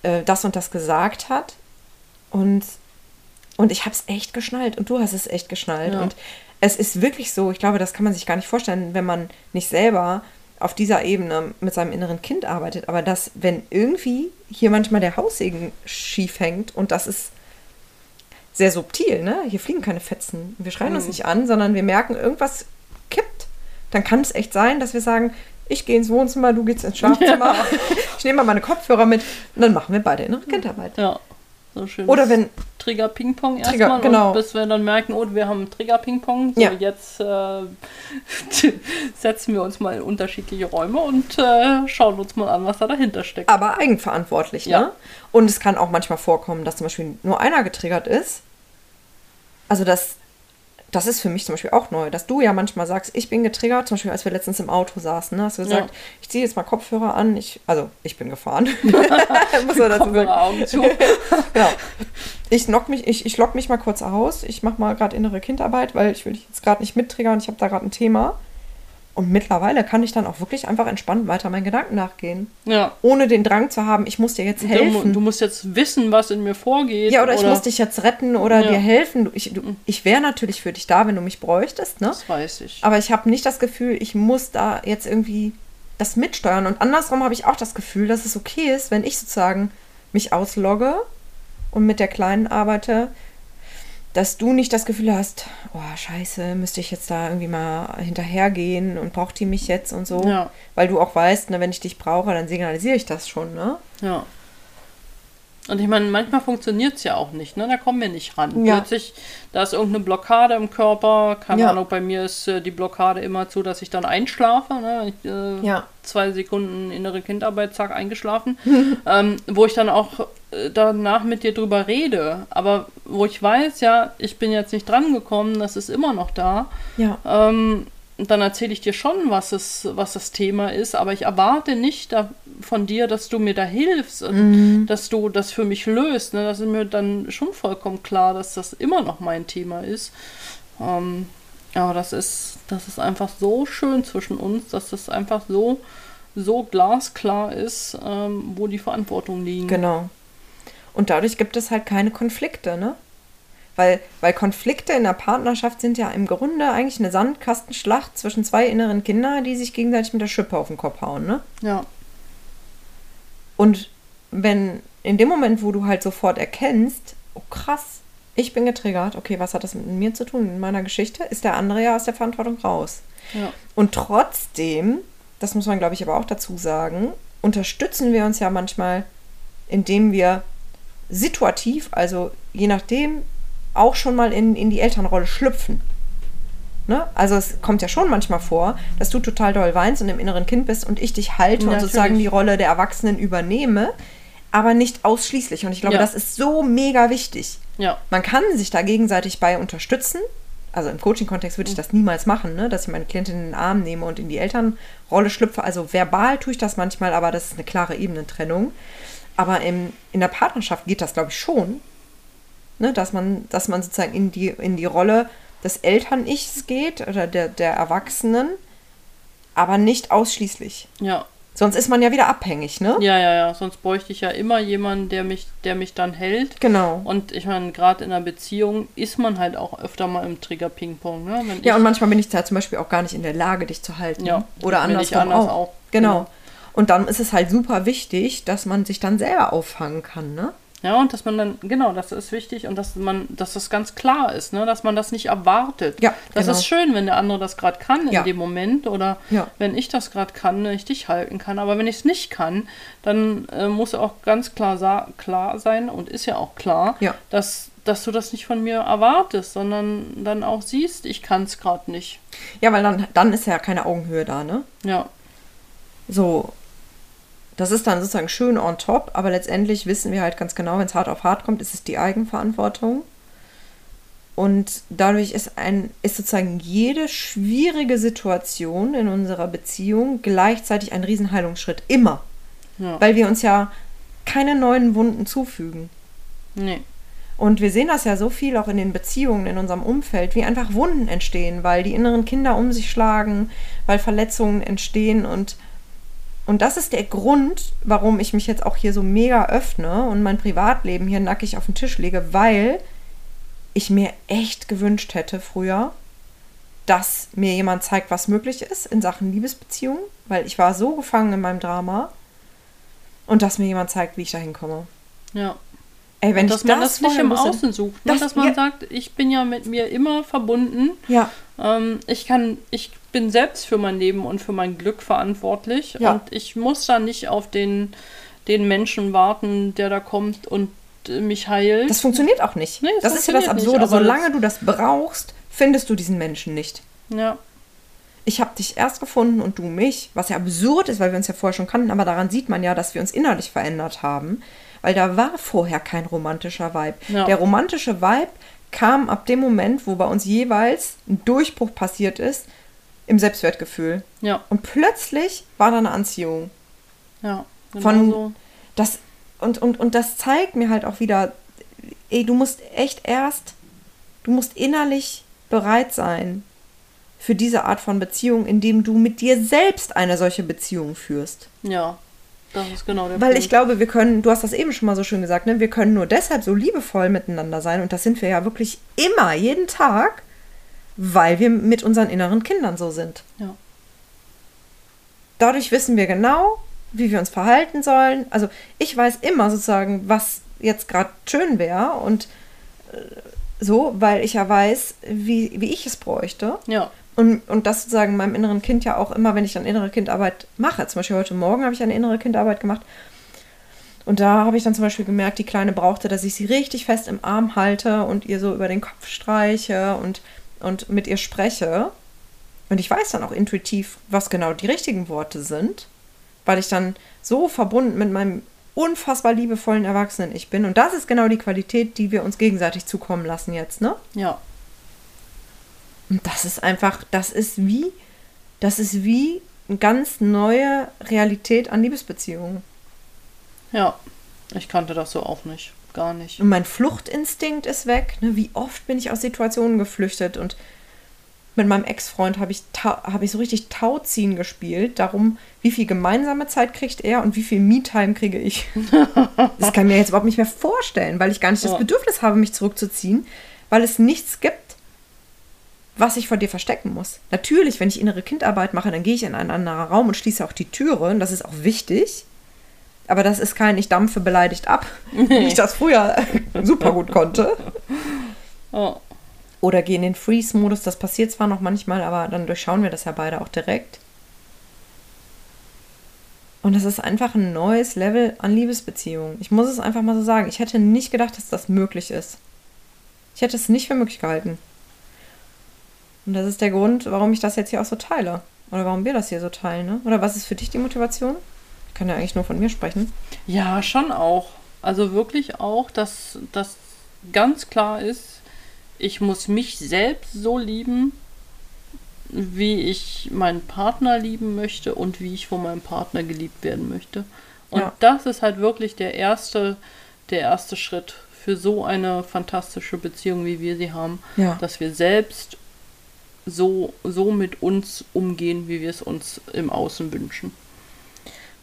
äh, das und das gesagt hat. Und, und ich habe es echt geschnallt und du hast es echt geschnallt. Ja. Und es ist wirklich so, ich glaube, das kann man sich gar nicht vorstellen, wenn man nicht selber auf dieser Ebene mit seinem inneren Kind arbeitet. Aber dass, wenn irgendwie hier manchmal der Haussegen schief hängt und das ist sehr subtil, ne? Hier fliegen keine Fetzen. Wir schreien uns Mhm. nicht an, sondern wir merken, irgendwas kippt. Dann kann es echt sein, dass wir sagen, ich gehe ins Wohnzimmer, du gehst ins Schlafzimmer. Ich nehme mal meine Kopfhörer mit und dann machen wir beide innere Kindarbeit. ja. So schön. Oder wenn, Trigger Ping-Pong Trigger, erstmal. genau. Und bis wir dann merken, oh, wir haben Trigger Ping-Pong. So, Ja. jetzt äh, setzen wir uns mal in unterschiedliche Räume und äh, schauen uns mal an, was da dahinter steckt. aber eigenverantwortlich, Ja. ne? Und es kann auch manchmal vorkommen, dass zum Beispiel nur einer getriggert ist. Also das, das ist für mich zum Beispiel auch neu, dass du ja manchmal sagst, ich bin getriggert, zum Beispiel als wir letztens im Auto saßen, ne? hast du gesagt, Ja. ich ziehe jetzt mal Kopfhörer an, ich, also ich bin gefahren. Muss man dazu sagen. Augen zu. Genau. Ich knock mich, ich, ich lock mich mal kurz aus. Ich mache mal gerade innere Kindarbeit, weil ich will dich jetzt gerade nicht mittriggern. Ich habe da gerade ein Thema. Und mittlerweile kann ich dann auch wirklich einfach entspannt weiter meinen Gedanken nachgehen. Ja. Ohne den Drang zu haben, ich muss dir jetzt helfen. du musst jetzt wissen, was in mir vorgeht. ja, oder ich muss dich jetzt retten oder Ja. dir helfen. Ich du, ich wäre natürlich für dich da, wenn du mich bräuchtest, ne? Das weiß ich. Aber ich habe nicht das Gefühl, ich muss da jetzt irgendwie das mitsteuern. Und andersrum habe ich auch das Gefühl, dass es okay ist, wenn ich sozusagen mich auslogge und mit der Kleinen arbeite, dass du nicht das Gefühl hast, oh scheiße, müsste ich jetzt da irgendwie mal hinterhergehen und braucht die mich jetzt und so. Ja. Weil du auch weißt, ne, wenn ich dich brauche, dann signalisiere ich das schon, ne? Ja. Und ich meine, manchmal funktioniert es ja auch nicht, ne? Da kommen wir nicht ran. Ja. Plötzlich, da ist irgendeine Blockade im Körper. Keine Ja. Ahnung, bei mir ist äh, die Blockade immer zu, dass ich dann einschlafe. Ne? Ich, äh, Ja. Zwei Sekunden innere Kindarbeit, zack, eingeschlafen. ähm, wo ich dann auch äh, danach mit dir drüber rede. Aber wo ich weiß, ja, ich bin jetzt nicht dran gekommen, das ist immer noch da. Ja. Ähm, dann erzähle ich dir schon, was, es, was das Thema ist, aber ich erwarte nicht da, von dir, dass du mir da hilfst und dass du das für mich löst. Ne? Das ist mir dann schon vollkommen klar, dass das immer noch mein Thema ist. Ähm, aber das ist, das ist einfach so schön zwischen uns, dass das einfach so, so glasklar ist, ähm, wo die Verantwortung liegen. Genau. Und dadurch gibt es halt keine Konflikte, ne? Weil, weil Konflikte in der Partnerschaft sind ja im Grunde eigentlich eine Sandkastenschlacht zwischen zwei inneren Kindern, die sich gegenseitig mit der Schippe auf den Kopf hauen, ne? Ja, Und wenn in dem Moment, wo du halt sofort erkennst, oh krass, ich bin getriggert, okay, was hat das mit mir zu tun in meiner Geschichte, ist der andere ja aus der Verantwortung raus. ja, Und trotzdem, das muss man glaube ich aber auch dazu sagen, unterstützen wir uns ja manchmal, indem wir situativ, also je nachdem, auch schon mal in, in die Elternrolle schlüpfen. Ne? Also es kommt ja schon manchmal vor, dass du total doll weinst und im inneren Kind bist und ich dich halte und Natürlich. sozusagen die Rolle der Erwachsenen übernehme, aber nicht ausschließlich. Und ich glaube, Ja. das ist so mega wichtig. ja, Man kann sich da gegenseitig bei unterstützen. Also im Coaching-Kontext würde ich das niemals machen, ne? dass ich meine Klientin in den Arm nehme und in die Elternrolle schlüpfe. Also verbal tue ich das manchmal, aber das ist eine klare Ebenentrennung. Aber im, in der Partnerschaft geht das, glaube ich, schon. Ne? Dass, man, dass man sozusagen in die, in die Rolle des Eltern-Ichs geht oder der, der Erwachsenen, aber nicht ausschließlich. ja. Sonst ist man ja wieder abhängig, ne? Ja, ja, ja. Sonst bräuchte ich ja immer jemanden, der mich, der mich dann hält. Genau. Und ich meine, gerade in einer Beziehung ist man halt auch öfter mal im Trigger-Ping-Pong. Ne? Wenn Ja, und manchmal bin ich da zum Beispiel auch gar nicht in der Lage, dich zu halten. Ja, Oder andersrum anders auch. auch. Genau. Genau. Und dann ist es halt super wichtig, dass man sich dann selber auffangen kann, ne? Ja, und dass man dann, genau, das ist wichtig und dass man, dass das ganz klar ist, ne? dass man das nicht erwartet. Ja, Das genau. ist schön, wenn der andere das gerade kann in Ja. dem Moment oder Ja. wenn ich das gerade kann, ne, ich dich halten kann. Aber wenn ich es nicht kann, dann äh, muss auch ganz klar, klar sein und ist ja auch klar, Ja. dass, dass du das nicht von mir erwartest, sondern dann auch siehst, ich kann es gerade nicht. Ja, weil dann, dann ist ja keine Augenhöhe da, ne? Ja, So. Das ist dann sozusagen schön on top, aber letztendlich wissen wir halt ganz genau, wenn es hart auf hart kommt, ist es die Eigenverantwortung. Und dadurch ist ein, ist sozusagen jede schwierige Situation in unserer Beziehung gleichzeitig ein Riesenheilungsschritt. Immer. ja. Weil wir uns ja keine neuen Wunden zufügen. nee. Und wir sehen das ja so viel auch in den Beziehungen in unserem Umfeld, wie einfach Wunden entstehen, weil die inneren Kinder um sich schlagen, weil Verletzungen entstehen und und das ist der Grund, warum ich mich jetzt auch hier so mega öffne und mein Privatleben hier nackig auf den Tisch lege, weil ich mir echt gewünscht hätte früher, dass mir jemand zeigt, was möglich ist in Sachen Liebesbeziehungen, weil ich war so gefangen in meinem Drama und dass mir jemand zeigt, wie ich da hinkomme. Ja. Ey, wenn und dass ich man das das nicht im wusste- Außen sucht. Ne? Das- dass man ja. sagt, ich bin ja mit mir immer verbunden. Ja, Ähm, ich kann, ich bin selbst für mein Leben und für mein Glück verantwortlich. Ja. Und ich muss da nicht auf den, den Menschen warten, der da kommt und äh, mich heilt. Das funktioniert auch nicht. Nee, das ist ja das nicht, Absurde. aber Solange das- du das brauchst, findest du diesen Menschen nicht. ja, Ich habe dich erst gefunden und du mich, was ja absurd ist, weil wir uns ja vorher schon kannten, aber daran sieht man ja, dass wir uns innerlich verändert haben, weil da war vorher kein romantischer Vibe. Ja. Der romantische Vibe kam ab dem Moment, wo bei uns jeweils ein Durchbruch passiert ist im Selbstwertgefühl. ja, Und plötzlich war da eine Anziehung. ja. Genau Von- so. Das, und, und, und das zeigt mir halt auch wieder, ey, du musst echt erst, du musst innerlich bereit sein für diese Art von Beziehung, indem du mit dir selbst eine solche Beziehung führst. Ja, das ist genau der Weil Punkt. ich glaube, wir können, du hast das eben schon mal so schön gesagt, ne? wir können nur deshalb so liebevoll miteinander sein und das sind wir ja wirklich immer, jeden Tag, weil wir mit unseren inneren Kindern so sind. Ja. Dadurch wissen wir genau, wie wir uns verhalten sollen. Also ich weiß immer sozusagen, was jetzt gerade schön wäre und äh, so, weil ich ja weiß, wie, wie ich es bräuchte. Ja, Und, und das sozusagen meinem inneren Kind ja auch immer, wenn ich dann innere Kindarbeit mache. Zum Beispiel heute Morgen habe ich eine innere Kindarbeit gemacht. Und da habe ich dann zum Beispiel gemerkt, die Kleine brauchte, dass ich sie richtig fest im Arm halte und ihr so über den Kopf streiche und, und mit ihr spreche. Und ich weiß dann auch intuitiv, was genau die richtigen Worte sind, weil ich dann so verbunden mit meinem unfassbar liebevollen Erwachsenen ich bin. Und das ist genau die Qualität, die wir uns gegenseitig zukommen lassen jetzt, ne? ja, Und das ist einfach, das ist wie, das ist wie eine ganz neue Realität an Liebesbeziehungen. ja. Ich kannte das so auch nicht. Gar nicht. Und mein Fluchtinstinkt ist weg. Ne? Wie oft bin ich aus Situationen geflüchtet und mit meinem Ex-Freund habe ich, habe ich so richtig Tauziehen gespielt, darum, wie viel gemeinsame Zeit kriegt er und wie viel Me-Time kriege ich. Das kann ich mir jetzt überhaupt nicht mehr vorstellen, weil ich gar nicht das Ja. Bedürfnis habe, mich zurückzuziehen, weil es nichts gibt, was ich vor dir verstecken muss. Natürlich, wenn ich innere Kindarbeit mache, dann gehe ich in einen anderen Raum und schließe auch die Türe und das ist auch wichtig. Aber das ist kein Ich dampfe beleidigt ab, wie ich das früher super gut konnte. Oh, Oder gehe in den Freeze-Modus. Das passiert zwar noch manchmal, aber dann durchschauen wir das ja beide auch direkt. Und das ist einfach ein neues Level an Liebesbeziehungen. Ich muss es einfach mal so sagen. Ich hätte nicht gedacht, dass das möglich ist. Ich hätte es nicht für möglich gehalten. Und das ist der Grund, warum ich das jetzt hier auch so teile. Oder warum wir das hier so teilen. Ne? Oder was ist für dich die Motivation? Ich kann ja eigentlich nur von mir sprechen. Ja, schon auch. Also wirklich auch, dass das ganz klar ist, ich muss mich selbst so lieben, wie ich meinen Partner lieben möchte und wie ich von meinem Partner geliebt werden möchte. Und Ja. das ist halt wirklich der erste, der erste Schritt für so eine fantastische Beziehung, wie wir sie haben, Ja. dass wir selbst so, so mit uns umgehen, wie wir es uns im Außen wünschen.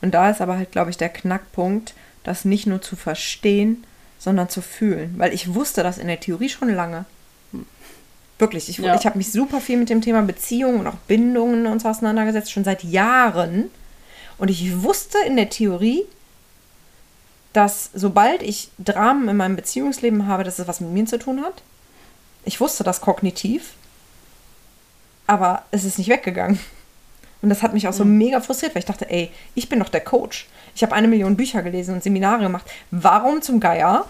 Und da ist aber halt, glaube ich, der Knackpunkt, das nicht nur zu verstehen, sondern zu fühlen. Weil ich wusste das in der Theorie schon lange. Wirklich, ich, Ja. ich habe mich super viel mit dem Thema Beziehungen und auch Bindungen und so auseinandergesetzt, schon seit Jahren. Und ich wusste in der Theorie, dass sobald ich Dramen in meinem Beziehungsleben habe, dass es was mit mir zu tun hat. Ich wusste das kognitiv, aber es ist nicht weggegangen. Und das hat mich auch so mega frustriert, weil ich dachte, ey, ich bin doch der Coach. Ich habe eine Million Bücher gelesen und Seminare gemacht. Warum zum Geier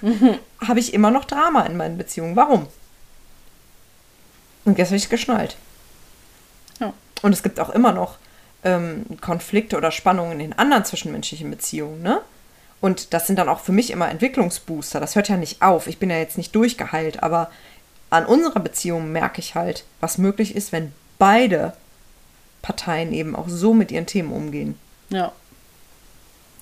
habe ich immer noch Drama in meinen Beziehungen? Warum? Und jetzt habe ich es geschnallt. Ja. Und es gibt auch immer noch ähm, Konflikte oder Spannungen in anderen zwischenmenschlichen Beziehungen, ne? Und das sind dann auch für mich immer Entwicklungsbooster. Das hört ja nicht auf. Ich bin ja jetzt nicht durchgeheilt, aber an unserer Beziehung merke ich halt, was möglich ist, wenn beide Parteien eben auch so mit ihren Themen umgehen. Ja.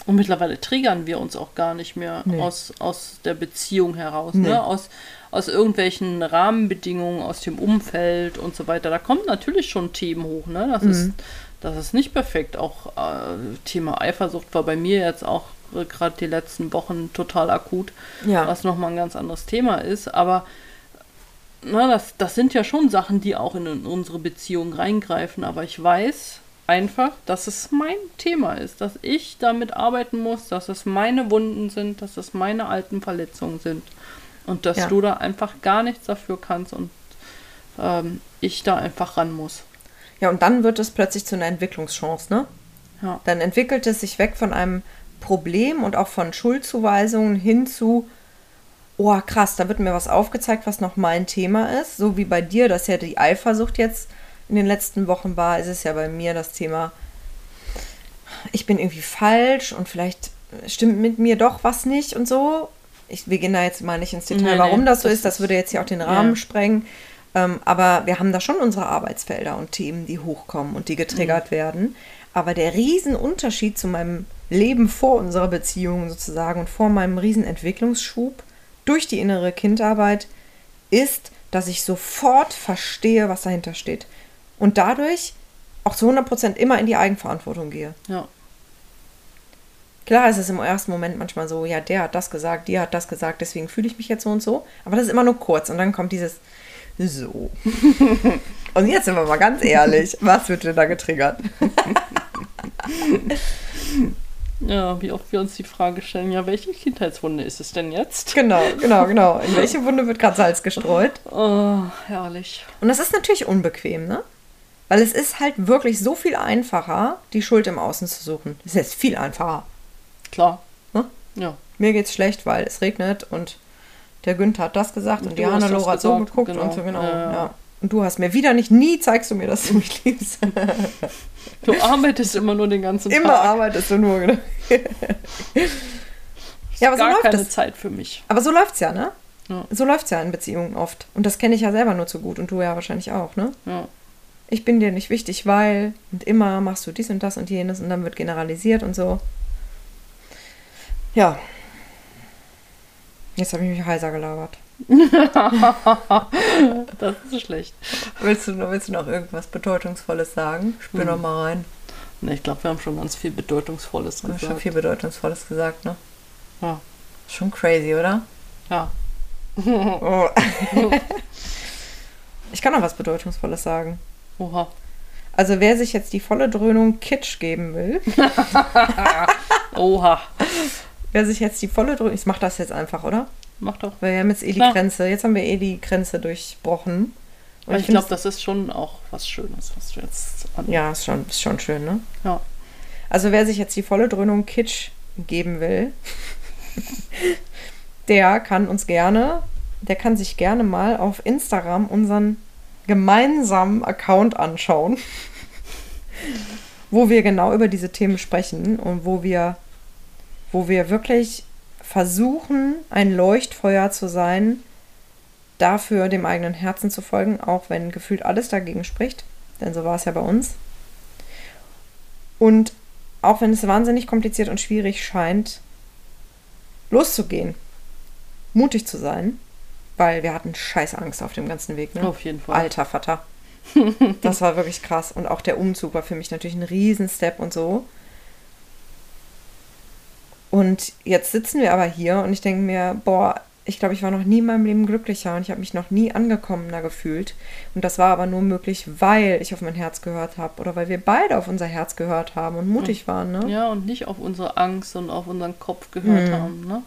Und mittlerweile triggern wir uns auch gar nicht mehr Nee. aus, aus der Beziehung heraus, Nee. ne? aus, aus irgendwelchen Rahmenbedingungen, aus dem Umfeld und so weiter. Da kommen natürlich schon Themen hoch. Ne? Das, ist, Mhm. das ist nicht perfekt. Auch äh, Thema Eifersucht war bei mir jetzt auch äh, gerade die letzten Wochen total akut, Ja. was nochmal ein ganz anderes Thema ist. Aber na, das, das sind ja schon Sachen, die auch in, in unsere Beziehung reingreifen. Aber ich weiß einfach, dass es mein Thema ist, dass ich damit arbeiten muss, dass es meine Wunden sind, dass es meine alten Verletzungen sind. Und dass Ja. du da einfach gar nichts dafür kannst und ähm, ich da einfach ran muss. Ja, und dann wird es plötzlich zu einer Entwicklungschance, ne? Ja. Dann entwickelt es sich weg von einem Problem und auch von Schuldzuweisungen hin zu, oh krass, da wird mir was aufgezeigt, was noch mein Thema ist. So wie bei dir, dass ja die Eifersucht jetzt in den letzten Wochen war, ist es ja bei mir das Thema, ich bin irgendwie falsch und vielleicht stimmt mit mir doch was nicht und so. Ich, wir gehen da jetzt mal nicht ins Detail, Nee, warum nee, das so das ist. Das würde jetzt hier auch den Rahmen Ja. sprengen. Ähm, aber wir haben da schon unsere Arbeitsfelder und Themen, die hochkommen und die getriggert Mhm. werden. Aber der Riesenunterschied zu meinem Leben vor unserer Beziehung sozusagen und vor meinem Riesenentwicklungsschub durch die innere Kindarbeit ist, dass ich sofort verstehe, was dahinter steht. Und dadurch auch zu 100% immer in die Eigenverantwortung gehe. Ja. Klar ist es im ersten Moment manchmal so, ja, der hat das gesagt, die hat das gesagt, deswegen fühle ich mich jetzt so und so. Aber das ist immer nur kurz und dann kommt dieses so. und jetzt sind wir mal ganz ehrlich, was wird denn da getriggert? Ja, wie oft wir uns die Frage stellen, ja, welche Kindheitswunde ist es denn jetzt? Genau, genau, genau. In welche Wunde wird gerade Salz gestreut? Oh, herrlich. Und das ist natürlich unbequem, ne? Weil es ist halt wirklich so viel einfacher, die Schuld im Außen zu suchen. Es ist jetzt viel einfacher. Klar. Ne? Ja. Mir geht's schlecht, weil es regnet und der Günther hat das gesagt und, Und die das Hannelore hat so geguckt genau. und so genau. Ja, ja. Und du hast mir wieder nicht, nie zeigst du mir, dass du mich liebst. Du arbeitest immer nur den ganzen Immer Tag. arbeitest du nur. Genau. ja, aber so läuft keine es. Zeit für mich. Aber so läuft's ja, ne? Ja. So läuft's ja in Beziehungen oft. Und das kenne ich ja selber nur zu gut und du ja wahrscheinlich auch, ne? Ja. Ich bin dir nicht wichtig, weil und immer machst du dies und das und jenes und dann wird generalisiert und so. Ja. Jetzt habe ich mich heiser gelabert. Das ist schlecht. Willst du, willst du noch irgendwas Bedeutungsvolles sagen? Spür Hm. noch mal rein. Ne, ich glaube, wir haben schon ganz viel Bedeutungsvolles Du hast schon gesagt. viel Bedeutungsvolles gesagt, ne? Ja. Schon crazy, oder? Ja. Oh. ich kann noch was Bedeutungsvolles sagen. Oha. Also wer sich jetzt die volle Dröhnung Kitsch geben will, Oha. wer sich jetzt die volle Dröhnung, ich mach das jetzt einfach, oder? Mach doch. Weil wir haben jetzt eh die Klar. Grenze, jetzt haben wir eh die Grenze durchbrochen. Und ich find glaube, das ist schon auch was Schönes, was du jetzt an. Ja, ist schon, ist schon schön, ne? Ja. Also wer sich jetzt die volle Dröhnung Kitsch geben will, der kann uns gerne, der kann sich gerne mal auf Instagram unseren gemeinsamen Account anschauen, wo wir genau über diese Themen sprechen und wo wir, wo wir wirklich versuchen, ein Leuchtfeuer zu sein, dafür dem eigenen Herzen zu folgen, auch wenn gefühlt alles dagegen spricht. Denn so war es ja bei uns. Und auch wenn es wahnsinnig kompliziert und schwierig scheint, loszugehen, mutig zu sein, weil wir hatten scheiß Angst auf dem ganzen Weg. Ne? Auf jeden Fall. Alter Vater. Das war wirklich krass. Und auch der Umzug war für mich natürlich ein Riesenstep und so. Und jetzt sitzen wir aber hier und ich denke mir, boah, ich glaube, ich war noch nie in meinem Leben glücklicher und ich habe mich noch nie angekommener gefühlt. Und das war aber nur möglich, weil ich auf mein Herz gehört habe oder weil wir beide auf unser Herz gehört haben und mutig waren. Ne? Ja, und nicht auf unsere Angst und auf unseren Kopf gehört Mhm. haben. Ne?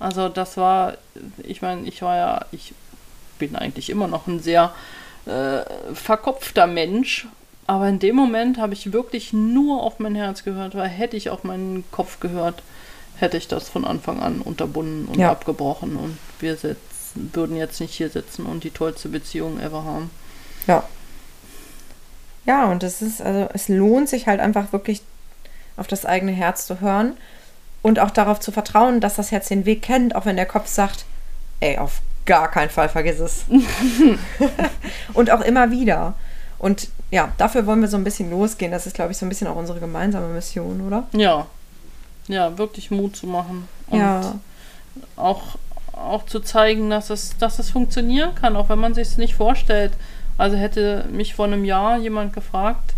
Also das war, ich meine, ich war ja, ich bin eigentlich immer noch ein sehr äh, verkopfter Mensch, aber in dem Moment habe ich wirklich nur auf mein Herz gehört, weil hätte ich auf meinen Kopf gehört, hätte ich das von Anfang an unterbunden und Ja. abgebrochen und wir sitzen, würden jetzt nicht hier sitzen und die tollste Beziehung ever haben. Ja. Ja, und es ist, also es lohnt sich halt einfach wirklich auf das eigene Herz zu hören und auch darauf zu vertrauen, dass das Herz den Weg kennt, auch wenn der Kopf sagt, ey, auf gar keinen Fall vergiss es. und auch immer wieder. Und ja, dafür wollen wir so ein bisschen losgehen. Das ist, glaube ich, so ein bisschen auch unsere gemeinsame Mission, oder? Ja, ja, wirklich Mut zu machen. Und Ja. auch, auch zu zeigen, dass es, dass es funktionieren kann, auch wenn man sich es nicht vorstellt. Also hätte mich vor einem Jahr jemand gefragt,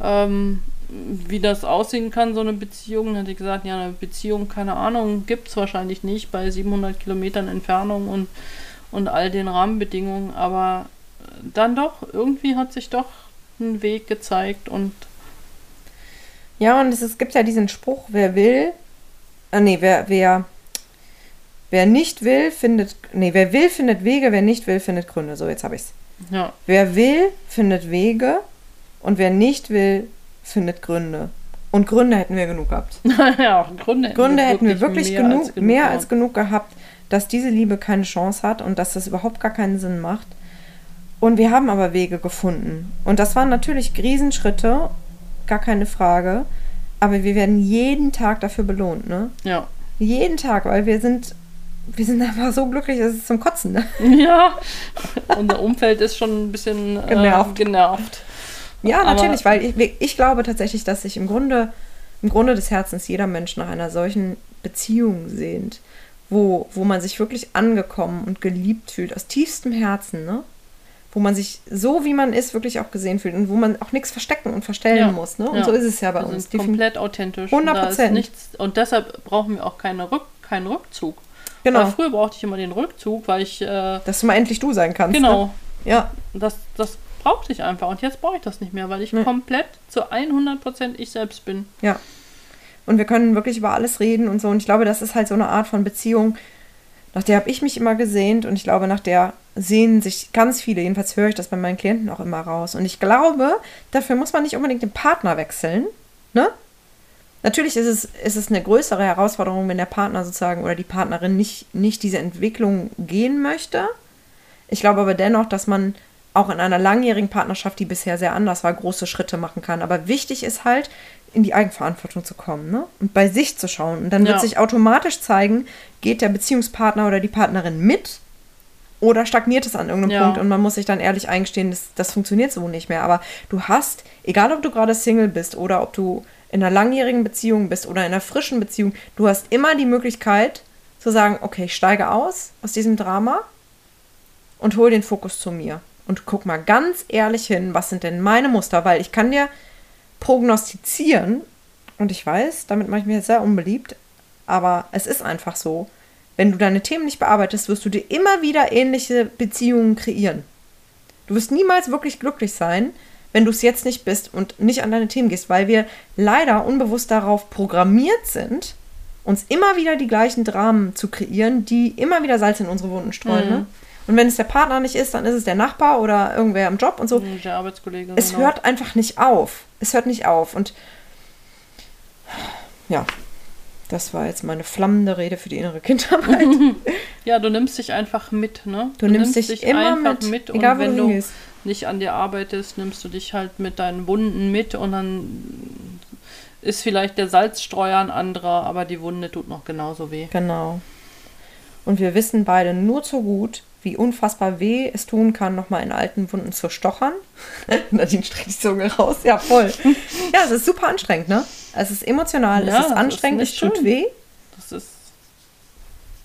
ähm, wie das aussehen kann, so eine Beziehung, dann hätte ich gesagt, ja, eine Beziehung, keine Ahnung, gibt es wahrscheinlich nicht bei 700 Kilometern Entfernung und, und all den Rahmenbedingungen, aber dann doch, irgendwie hat sich doch ein Weg gezeigt und Ja, und es, es gibt ja diesen Spruch, wer will, ah nee, wer, wer, wer nicht will, findet, nee, wer will, findet Wege, wer nicht will, findet Gründe. So, jetzt habe ich's. ja, Wer will, findet Wege und wer nicht will, findet Gründe. Und Gründe hätten wir genug gehabt. ja, Gründe, Gründe hätten wir wirklich mehr genug, als genug mehr als genug gehabt, dass diese Liebe keine Chance hat und dass das überhaupt gar keinen Sinn macht. Und wir haben aber Wege gefunden. Und das waren natürlich Riesenschritte, gar keine Frage. Aber wir werden jeden Tag dafür belohnt, ne? Ja. Jeden Tag, weil wir sind, wir sind einfach so glücklich, es ist zum Kotzen, ne? Ja, unser Umfeld ist schon ein bisschen äh, Genervt. genervt. Ja, Aber- natürlich, weil ich, ich glaube tatsächlich, dass sich im Grunde, im Grunde des Herzens jeder Mensch nach einer solchen Beziehung sehnt, wo, wo man sich wirklich angekommen und geliebt fühlt, aus tiefstem Herzen, ne? Wo man sich so, wie man ist, wirklich auch gesehen fühlt und wo man auch nichts verstecken und verstellen Ja. muss, ne? Und Ja. so ist es ja bei Wir uns. sind komplett authentisch. 100 Und da ist Prozent. Und deshalb brauchen wir auch keine Rück, keinen Rückzug. Genau. Weil früher brauchte ich immer den Rückzug, weil ich, äh, Dass du mal endlich du sein kannst. genau, Ne? Ja, das, das brauchte ich einfach. Und jetzt brauche ich das nicht mehr, weil ich Nee. komplett zu 100% ich selbst bin. Ja. Und wir können wirklich über alles reden und so. Und ich glaube, das ist halt so eine Art von Beziehung, nach der habe ich mich immer gesehnt und ich glaube, nach der sehnen sich ganz viele. Jedenfalls höre ich das bei meinen Klienten auch immer raus. Und ich glaube, dafür muss man nicht unbedingt den Partner wechseln. Ne? Natürlich ist es, ist es eine größere Herausforderung, wenn der Partner sozusagen oder die Partnerin nicht, nicht diese Entwicklung gehen möchte. Ich glaube aber dennoch, dass man auch in einer langjährigen Partnerschaft, die bisher sehr anders war, große Schritte machen kann. Aber wichtig ist halt, in die Eigenverantwortung zu kommen ne? und bei sich zu schauen. Und dann wird Ja. sich automatisch zeigen, geht der Beziehungspartner oder die Partnerin mit oder stagniert es an irgendeinem Ja. Punkt und man muss sich dann ehrlich eingestehen, das, das funktioniert so nicht mehr. Aber du hast, egal ob du gerade Single bist oder ob du in einer langjährigen Beziehung bist oder in einer frischen Beziehung, du hast immer die Möglichkeit zu sagen, okay, ich steige aus aus diesem Drama und hol den Fokus zu mir. Und guck mal ganz ehrlich hin, was sind denn meine Muster? Weil ich kann dir prognostizieren, und ich weiß, damit mache ich mir jetzt sehr unbeliebt, aber es ist einfach so. Wenn du deine Themen nicht bearbeitest, wirst du dir immer wieder ähnliche Beziehungen kreieren. Du wirst niemals wirklich glücklich sein, wenn du es jetzt nicht bist und nicht an deine Themen gehst, weil wir leider unbewusst darauf programmiert sind, uns immer wieder die gleichen Dramen zu kreieren, die immer wieder Salz in unsere Wunden streuen. Mhm. Ne? Und wenn es der Partner nicht ist, dann ist es der Nachbar oder irgendwer im Job und so. Der Arbeitskollege. Es genau. hört einfach nicht auf. Es hört nicht auf. Und ja, das war jetzt meine flammende Rede für die innere Kindarbeit. Ja, du nimmst dich einfach mit, ne? Du, nimmst dich, immer mit, und egal wenn du du hingehst. nicht an dir arbeitest, nimmst du dich halt mit deinen Wunden mit und dann ist vielleicht der Salzstreuer ein anderer, aber die Wunde tut noch genauso weh. Genau. Und wir wissen beide nur zu gut, wie unfassbar weh es tun kann, nochmal in alten Wunden zu stochern. Nadine streckt die Zunge raus. Ja, voll. ja, es ist super anstrengend, ne? Es ist emotional, Ja, es es ist ist anstrengend, es nicht tut schön. weh. Das ist.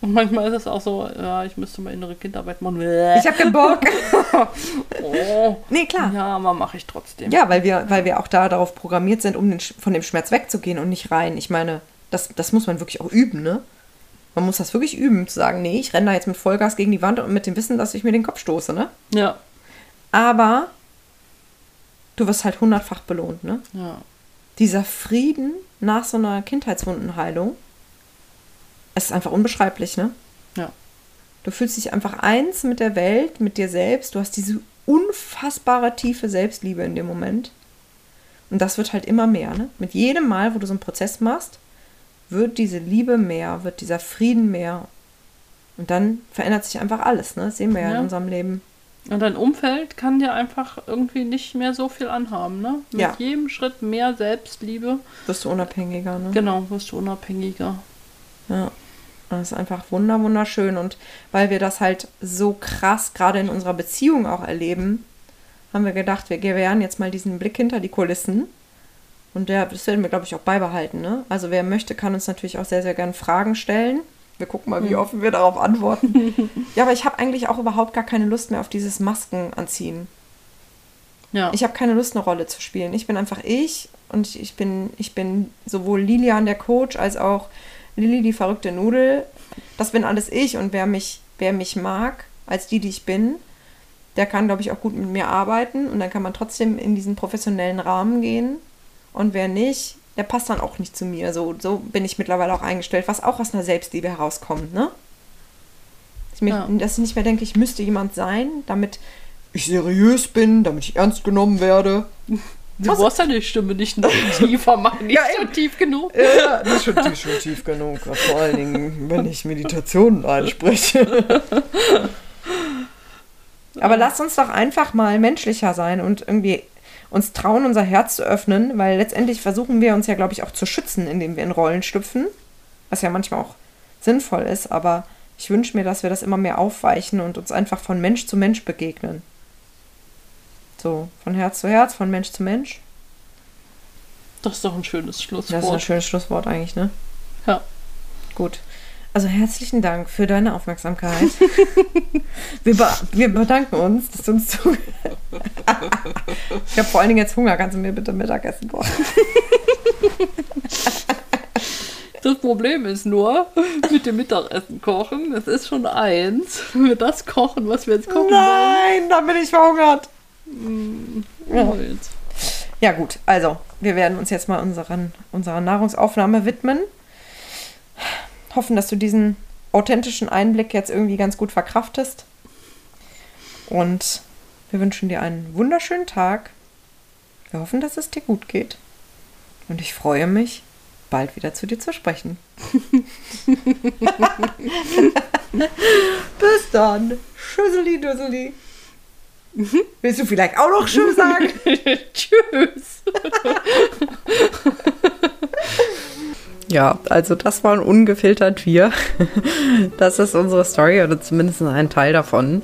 Und manchmal ist es auch so, ja, ich müsste mal innere Kindarbeit machen. Ich habe keinen Bock. oh. nee, klar. Ja, aber mache ich trotzdem. Ja, weil wir, weil wir auch da darauf programmiert sind, um den, von dem Schmerz wegzugehen und nicht rein. Ich meine, das, das muss man wirklich auch üben, ne? Man muss das wirklich üben, zu sagen, nee, ich renne da jetzt mit Vollgas gegen die Wand und mit dem Wissen, dass ich mir den Kopf stoße, ne? Ja. Aber du wirst halt hundertfach belohnt, ne? ja. Dieser Frieden nach so einer Kindheitswundenheilung ist einfach unbeschreiblich, ne? Ja. Du fühlst dich einfach eins mit der Welt, mit dir selbst. Du hast diese unfassbare tiefe Selbstliebe in dem Moment. Und das wird halt immer mehr. Ne? Mit jedem Mal, wo du so einen Prozess machst, wird diese Liebe mehr, wird dieser Frieden mehr. Und dann verändert sich einfach alles. Ne? Das sehen wir ja, Ja. in unserem Leben. Und dein Umfeld kann dir einfach irgendwie nicht mehr so viel anhaben, ne? Mit Ja. jedem Schritt mehr Selbstliebe, Wirst du unabhängiger. Ne? genau, wirst du unabhängiger. Ja. Das ist einfach wunder, wunderschön. Und weil wir das halt so krass gerade in unserer Beziehung auch erleben, haben wir gedacht, wir gewähren jetzt mal diesen Blick hinter die Kulissen. Und der, das werden wir, glaube ich, auch beibehalten. Ne? Also wer möchte, kann uns natürlich auch sehr, sehr gerne Fragen stellen. Wir gucken mal, wie offen wir darauf antworten. ja, aber ich habe eigentlich auch überhaupt gar keine Lust mehr auf dieses Masken anziehen. Ja. Ich habe keine Lust, eine Rolle zu spielen. Ich bin einfach ich und ich bin, ich bin sowohl Lilian der Coach als auch Lilly die verrückte Nudel. Das bin alles ich und wer mich, wer mich mag, als die, die ich bin, der kann, glaube ich, auch gut mit mir arbeiten und dann kann man trotzdem in diesen professionellen Rahmen gehen. Und wer nicht, der passt dann auch nicht zu mir. So, so bin ich mittlerweile auch eingestellt, was auch aus einer Selbstliebe herauskommt, ne? Dass ich, mich, Ja. dass ich nicht mehr denke, ich müsste jemand sein, damit ich seriös bin, damit ich ernst genommen werde. Du brauchst deine Stimme nicht noch tiefer machen, nicht Ja, so eben. tief genug. Ja, ist schon, ist schon tief genug. Vor allen Dingen, wenn ich Meditationen einspreche. Aber lass uns doch einfach mal menschlicher sein und irgendwie uns trauen, unser Herz zu öffnen, weil letztendlich versuchen wir uns ja, glaube ich, auch zu schützen, indem wir in Rollen schlüpfen, was ja manchmal auch sinnvoll ist, aber ich wünsche mir, dass wir das immer mehr aufweichen und uns einfach von Mensch zu Mensch begegnen. So, von Herz zu Herz, von Mensch zu Mensch. Das ist doch ein schönes Das ist ein Schlusswort. schönes Schlusswort eigentlich, ne? Ja. Gut. Also herzlichen Dank für deine Aufmerksamkeit. wir, be wir bedanken uns, dass du uns zugehört Ich habe vor allen Dingen jetzt Hunger. Kannst du mir bitte Mittagessen kochen? Das Problem ist nur, mit dem Mittagessen kochen, es ist schon eins. Wenn wir das kochen, was wir jetzt kochen Nein, dann bin ich verhungert. wollen. Ja. Ja gut, also wir werden uns jetzt mal unseren, unserer Nahrungsaufnahme widmen. Hoffen, dass du diesen authentischen Einblick jetzt irgendwie ganz gut verkraftest. Und wir wünschen dir einen wunderschönen Tag. Wir hoffen, dass es dir gut geht. Und ich freue mich, bald wieder zu dir zu sprechen. Bis dann. Schüsseli, düsseli. Willst du vielleicht auch noch Tschüss sagen? Tschüss. Ja, also das waren ungefiltert wir. Das ist unsere Story oder zumindest ein Teil davon.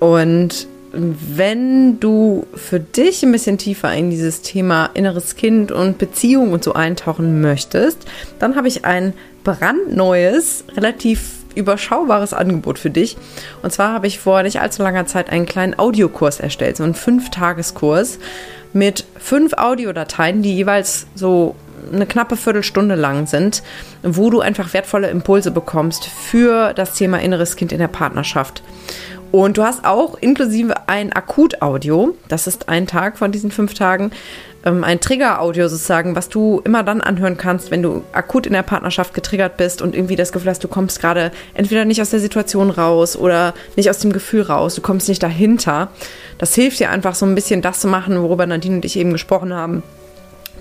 Und wenn du für dich ein bisschen tiefer in dieses Thema inneres Kind und Beziehung und so eintauchen möchtest, dann habe ich ein brandneues, relativ überschaubares Angebot für dich. Und zwar habe ich vor nicht allzu langer Zeit einen kleinen Audiokurs erstellt, so einen Fünf-Tageskurs mit fünf Audiodateien, die jeweils so eine knappe Viertelstunde lang sind, wo du einfach wertvolle Impulse bekommst für das Thema inneres Kind in der Partnerschaft. Und du hast auch inklusive ein Akut-Audio, das ist ein Tag von diesen fünf Tagen, ähm, ein Trigger-Audio sozusagen, was du immer dann anhören kannst, wenn du akut in der Partnerschaft getriggert bist und irgendwie das Gefühl hast, du kommst gerade entweder nicht aus der Situation raus oder nicht aus dem Gefühl raus, du kommst nicht dahinter. Das hilft dir einfach so ein bisschen das zu machen, worüber Nadine und ich eben gesprochen haben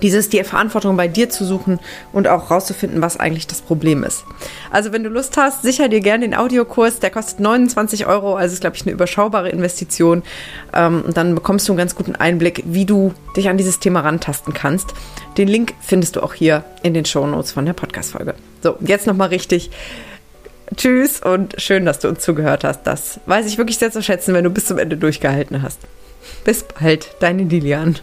dieses die Verantwortung bei dir zu suchen und auch rauszufinden, was eigentlich das Problem ist. Also wenn du Lust hast, sicher dir gerne den Audiokurs, der kostet 29 Euro, also ist glaube ich eine überschaubare Investition. Ähm, dann bekommst du einen ganz guten Einblick, wie du dich an dieses Thema rantasten kannst. Den Link findest du auch hier in den Shownotes von der Podcast-Folge. So, jetzt nochmal richtig. Tschüss und schön, dass du uns zugehört hast. Das weiß ich wirklich sehr zu schätzen, wenn du bis zum Ende durchgehalten hast. Bis bald, deine Lilian.